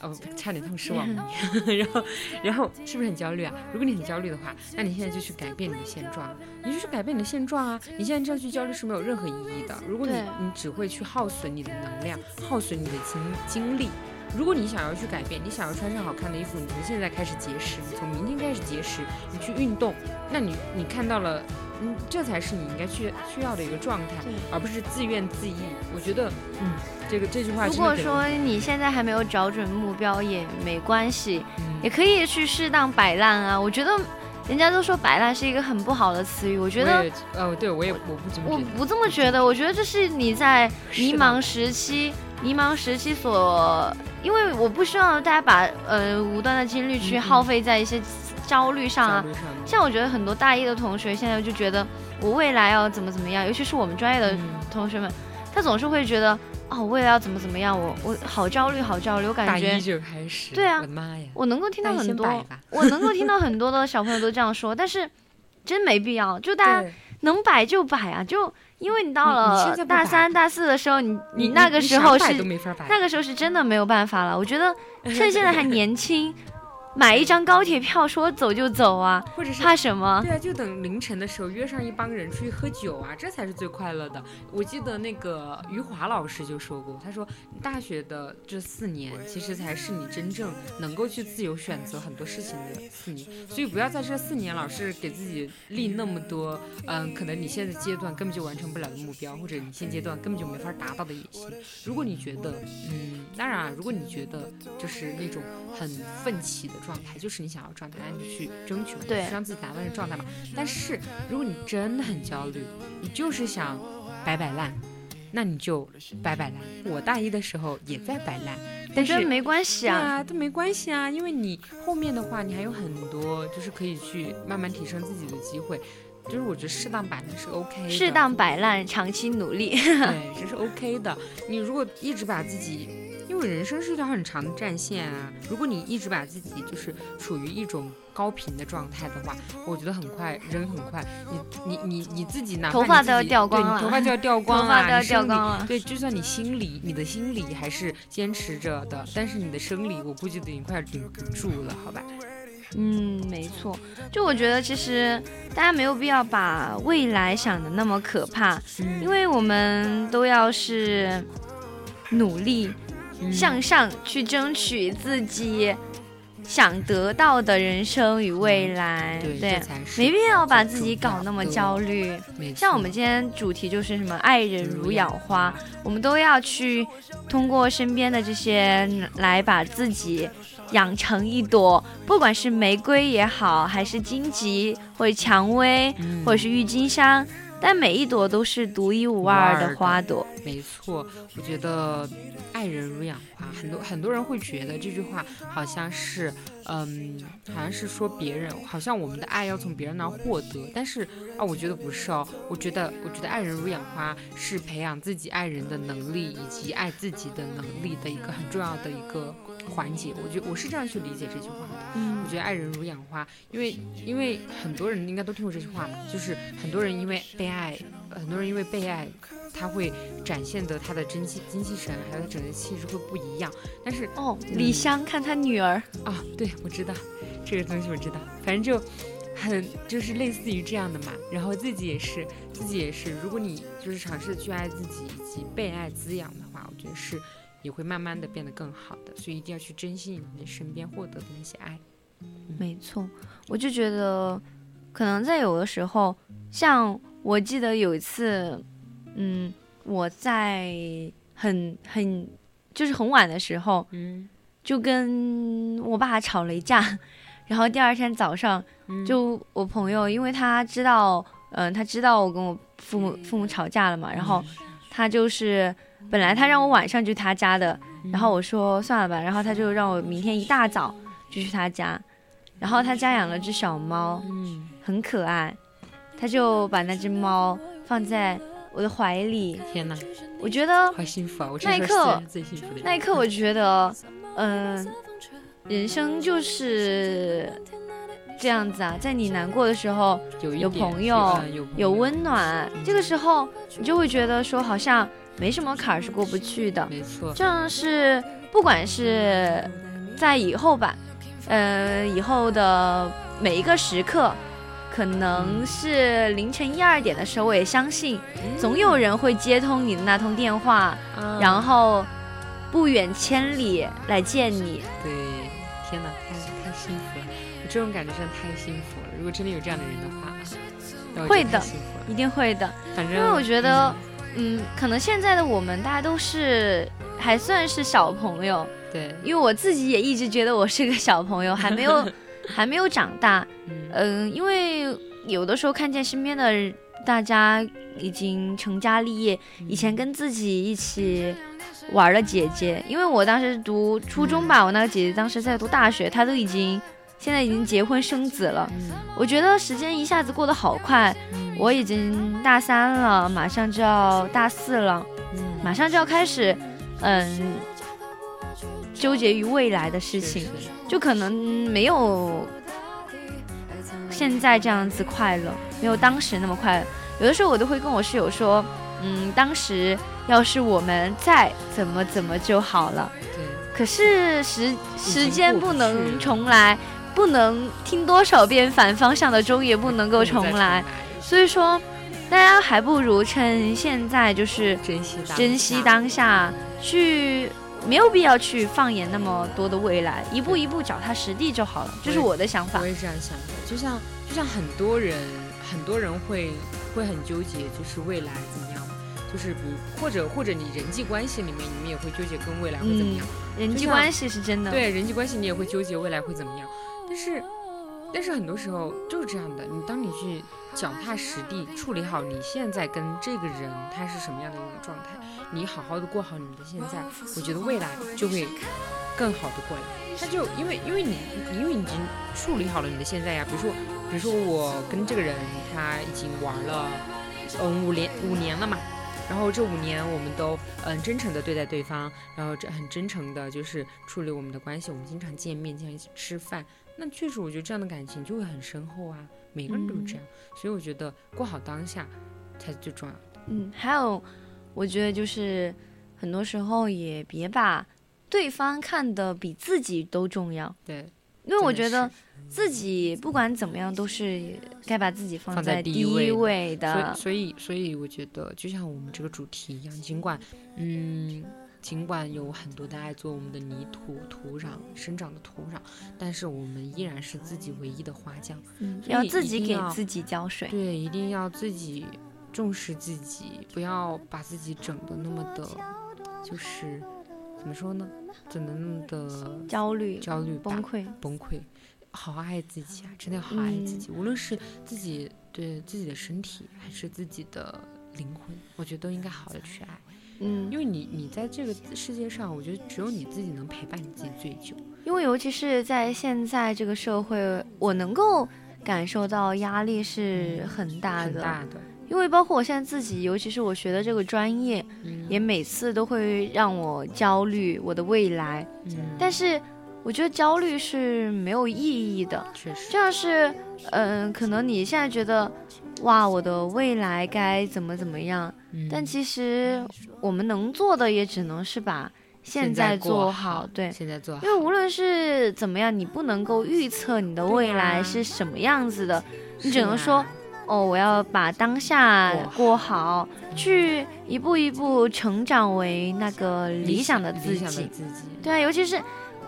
哦，差点痛失望了。然后，然后是不是很焦虑啊？如果你很焦虑的话，那你现在就去改变你的现状，你就去改变你的现状啊！你现在这样去焦虑是没有任何意义的。如果你你只会去耗损你的能量，耗损你的精精力。如果你想要去改变，你想要穿上好看的衣服，你从现在开始节食，你从明天开始节食，你去运动，那你你看到了。嗯，这才是你应该去需要的一个状态，而不是自怨自艾。我觉得，嗯，这个这句话。如果说你现在还没有找准目标也没关系，也可以去适当摆烂啊。我觉得，人家都说摆烂是一个很不好的词语。我觉得，呃，对我也我不这么，我不这么觉得。我觉得这是你在迷茫时期，迷茫时期所，因为我不希望大家把呃无端的精力去耗费在一些。焦虑上啊，像我觉得很多大一的同学现在就觉得我未来要怎么怎么样，尤其是我们专业的同学们，他总是会觉得哦，未来要怎么怎么样，我我好焦虑，好焦虑，我感觉大一就开始，对啊，我的妈呀，我能够听到很多，我能够听到很多的小朋友都这样说，但是真没必要，就大家能摆就摆啊，就因为你到了大三、大四的时候，你你那个时候是那个时候是真的没有办法了。我觉得 趁现在还年轻，买一张高铁票说走就走啊，或者是怕什么？对啊，就等凌晨的时候约上一帮人出去喝酒啊，这才是最快乐的。我记得那个余华老师就说过，他说大学的这四年其实才是你真正能够去自由选择很多事情的四年，所以不要在这四年老是给自己立那么多，嗯，可能你现在阶段根本就完成不了的目标，或者你现阶段根本就没法达到的野心。如果你觉得，嗯，当然啊，如果你觉得就是那种很奋起的状态，就是你想要状态，那你就去争取，对去让自己达到那个状态嘛。但是如果你真的很焦虑，你就是想摆摆烂，那你就摆摆烂。我大一的时候也在摆烂，但是没关系啊，都没关系啊，因为你后面的话，你还有很多就是可以去慢慢提升自己的机会。就是我觉得适当摆烂是 OK 的，适当摆烂，长期努力。对，这是 OK 的。你如果一直把自己，因为人生是一条很长的战线啊，如果你一直把自己就是处于一种高频的状态的话，我觉得很快人很快，你你你你自己哪怕头发都要掉光了你头发就要掉 光了，头发都要掉光了对，就算你心里你的心理还是坚持着的，但是你的生理我估计都已经快顶不住了，好吧？嗯，没错。就我觉得，其实大家没有必要把未来想的那么可怕，嗯因为我们都要是努力嗯向上去争取自己想得到的人生与未来。对，没必要把自己搞那么焦虑。像我们今天主题就是什么爱人如养花，我们都要去通过身边的这些来把自己养成一朵，不管是玫瑰也好，还是荆棘或者蔷薇，嗯。或者是郁金香，但每一朵都是独一无二的花朵。没错，我觉得爱人如养花，很多很多人会觉得这句话好像是，嗯，好像是说别人，好像我们的爱要从别人那儿获得，但是啊，我觉得不是哦，我觉得我觉得爱人如养花是培养自己爱人的能力以及爱自己的能力的一个很重要的一个环节，我觉得我是这样去理解这句话的。嗯我觉得爱人如养花，因为因为很多人应该都听过这句话嘛，就是很多人因为被爱，很多人因为被爱，他会展现的他的精气精气神，还有他整个气质会不一样。但是哦，李湘看她女儿，啊，对我知道这个东西我知道，反正就很就是类似于这样的嘛。然后自己也是，自己也是，如果你就是尝试去爱自己以及被爱滋养的话，我觉得是也会慢慢的变得更好的。所以一定要去珍惜你的身边获得的那些爱。没错，我就觉得，可能在有的时候，像我记得有一次，嗯，我在很很就是很晚的时候，嗯，就跟我爸吵了一架，然后第二天早上，嗯就我朋友，因为他知道，嗯、他知道我跟我父母父母吵架了嘛，然后他就是本来他让我晚上去他家的，然后我说算了吧，然后他就让我明天一大早就去他家，然后他家养了只小猫，嗯，很可爱，他就把那只猫放在我的怀里，天哪，我觉得好幸福啊！我那一刻最幸福的。那一刻我觉得，嗯、人生就是这样子啊，在你难过的时候有有朋友有温暖，这个时候你就会觉得说好像没什么坎儿是过不去的。没错，这样是不管是在以后吧，呃，以后的每一个时刻，可能是凌晨一二点的时候，我也相信总有人会接通你的那通电话，嗯然后不远千里来见你。对，天哪，太太幸福了！我这种感觉真的太幸福了。如果真的有这样的人的话，会的。一定会的，反正因为我觉得，嗯，可能现在的我们大家都是还算是小朋友，嗯对，因为我自己也一直觉得我是个小朋友，还没有 还没有长大。嗯。嗯，因为有的时候看见身边的大家已经成家立业，以前跟自己一起玩的姐姐，因为我当时读初中吧，我那个姐姐当时在读大学，她都已经现在已经结婚生子了。嗯我觉得时间一下子过得好快，嗯我已经大三了，马上就要大四了，嗯马上就要开始，嗯，纠结于未来的事情。就可能没有现在这样子快乐，没有当时那么快乐。有的时候我都会跟我室友说，嗯，当时要是我们再怎么怎么就好了。对，可是时时间不能重来，不能听多少遍反方向的钟也不能够重来。所以说，大家还不如趁现在就是珍惜当珍惜下当下，去没有必要去放眼那么多的未来，一步一步脚踏实地就好了。这是我的想法我。也这样想的，就像就像很多人很多人会会很纠结，就是未来怎么样，就是比如或者或者你人际关系里面，你们也会纠结跟未来会怎么样。人际关系是真的，对人际关系，你也会纠结未来会怎么样。但是，但是很多时候就是这样的，你当你去脚踏实地处理好你现在跟这个人他是什么样的一种状态，你好好的过好你的现在，我觉得未来就会更好的过来。他就因为因为你因为你已经处理好了你的现在呀，比如说比如说我跟这个人他已经玩了嗯五年五年了嘛。然后这五年我们都嗯真诚的对待对方，然后这很真诚的就是处理我们的关系，我们经常见面，经常一起吃饭。那确实，我觉得这样的感情就会很深厚啊，每个人都是这样。所以我觉得过好当下才是最重要的。嗯，还有，我觉得就是很多时候也别把对方看得比自己都重要，对，因为我觉得自己不管怎么样都是该把自己放放在在第一位的。所以，所以，我觉得，就像我们这个主题一样，尽管，嗯，尽管有很多的爱做我们的泥土、生长的土壤，但是我们依然是自己唯一的花匠。要自己给自己浇水。对，一定要自己重视自己，不要把自己整的那么的，就是怎么说呢，整的那么的焦虑、焦虑崩溃，崩溃。好好爱自己啊！真的要好好爱自嗯己，无论是自己对自己的身体，还是自己的灵魂，我觉得都应该好好的去爱。嗯，因为你，你在这个世界上，我觉得只有你自己能陪伴你自己最久。因为尤其是在现在这个社会，我能够感受到压力是很大的。很大的，因为包括我现在自己，尤其是我学的这个专业，嗯也每次都会让我焦虑我的未来。嗯，但是我觉得焦虑是没有意义的，确实，就像是，嗯、可能你现在觉得，哇，我的未来该怎么怎么样，嗯但其实我们能做的也只能是把现在做好，对。现在做好因，为无论是怎么样，你不能够预测你的未来是什么样子的，你只能说，哦，我要把当下过好，去一步一步成长为那个理想的自己。想的自己，对啊，尤其是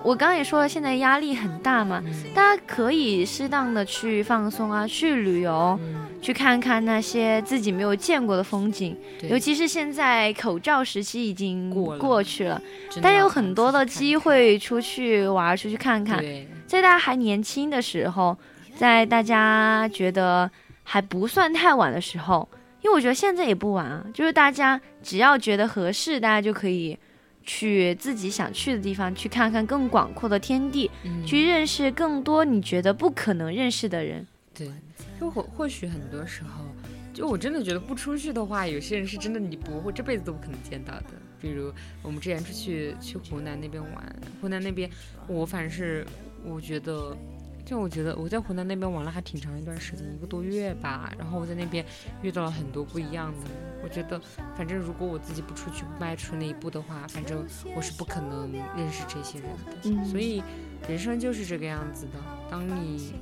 我刚刚也说了，现在压力很大嘛，嗯大家可以适当的去放松啊，去旅游，嗯，去看看那些自己没有见过的风景。尤其是现在口罩时期已经过去了，大家有很多的机会出去玩，出去看看。对，在大家还年轻的时候，在大家觉得还不算太晚的时候，因为我觉得现在也不晚啊，就是大家只要觉得合适，大家就可以去自己想去的地方，去看看更广阔的天地，嗯去认识更多你觉得不可能认识的人。对，就或或许很多时候，就我真的觉得不出去的话，有些人是真的你不会这辈子都不可能见到的。比如我们之前出去去湖南那边玩，湖南那边我反正是我觉得。就我觉得我在湖南那边玩了还挺长一段时间，一个多月吧。然后我在那边遇到了很多不一样的人。我觉得，反正如果我自己不出去迈出那一步的话，反正我是不可能认识这些人的。嗯所以人生就是这个样子的。当你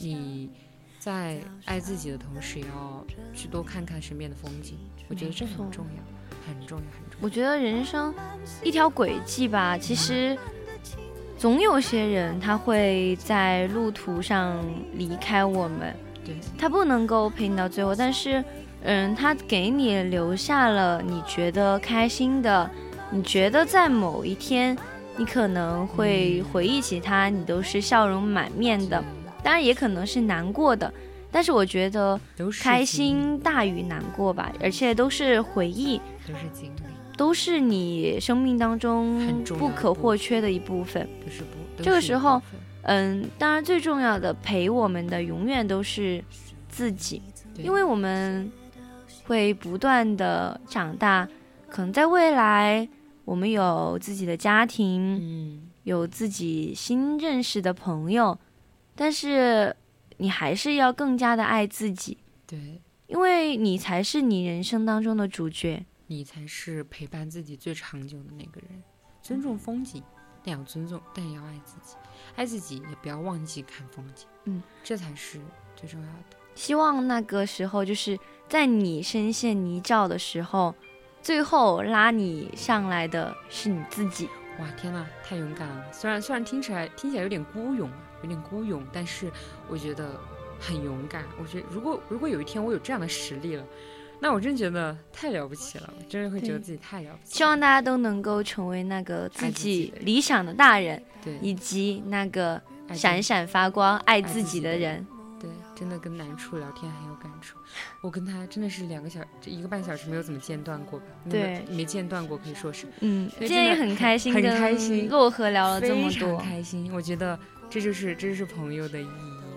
你在爱自己的同时，也要去多看看身边的风景。我觉得这很重要，很重要，很重要我觉得人生一条轨迹吧，其实总有些人他会在路途上离开我们，对，他不能够陪你到最后，但是，嗯，他给你留下了你觉得开心的，你觉得在某一天你可能会嗯。回忆起他，你都是笑容满面的，当然也可能是难过的，但是我觉得开，心大于难过吧，而且都是回忆，都是经历，都是你生命当中不可或缺的一部分。这个时候嗯，当然最重要的陪我们的永远都是自己，因为我们会不断的长大，可能在未来我们有自己的家庭，嗯，有自己新认识的朋友，但是你还是要更加的爱自己，对因为你才是你人生当中的主角。你才是陪伴自己最长久的那个人。尊重风景，但要尊重，但也要爱自己。爱自己，也不要忘记看风景。嗯，这才是最重要的。希望那个时候就是在你深陷泥沼的时候，最后拉你上来的是你自己。哇，天呐，太勇敢了！虽然虽然听起来听起来有点孤勇啊，有点孤勇，但是我觉得很勇敢。我觉得如果如果有一天我有这样的实力了，那我真觉得太了不起了，我真的会觉得自己太了不起了。希望大家都能够成为那个自己理想的大人，对，以及那个闪闪发光、爱自自己己的的人。对，真的跟南处聊天很有感触。我跟他真的是两个小这一个半小时没有怎么间断过吧？对没间断过，可以说是嗯，今天也很开心，很开心洛河聊了这么多，开心。我觉得这就是这就是朋友的意义。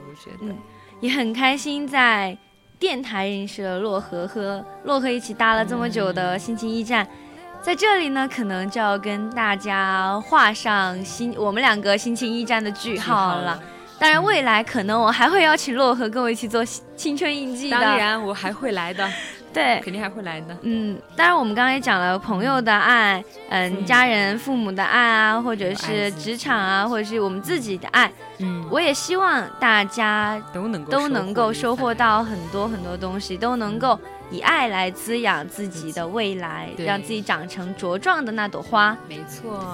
我觉得，嗯也很开心在电台认识了洛河，和洛河一起搭了这么久的心情驿站。在这里呢，可能就要跟大家画上心我们两个心情驿站的句号了。当然，未来可能我还会邀请洛河跟我一起做青春印记的。当，然我还会来的，对，肯定还会来的。嗯，当然我们刚刚也讲了朋友的爱，嗯，嗯家人、父母的爱啊，或者是职场啊，或者是我们自己的爱。嗯，我也希望大家都能够都能够收获到很多很多东西，都能够以爱来滋养自己的未来，对让自己长成茁壮的那朵花。没错，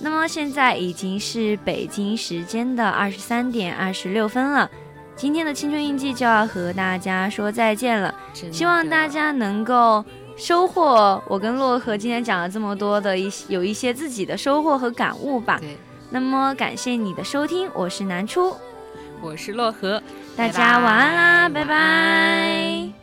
那么现在已经是北京时间的二十三点二十六分了，今天的青春印记就要和大家说再见了。希望大家能够收获我跟洛河今天讲了这么多的一些有一些自己的收获和感悟吧。对，那么感谢你的收听，我是南初，我是洛河，大家晚安啦，拜拜。拜拜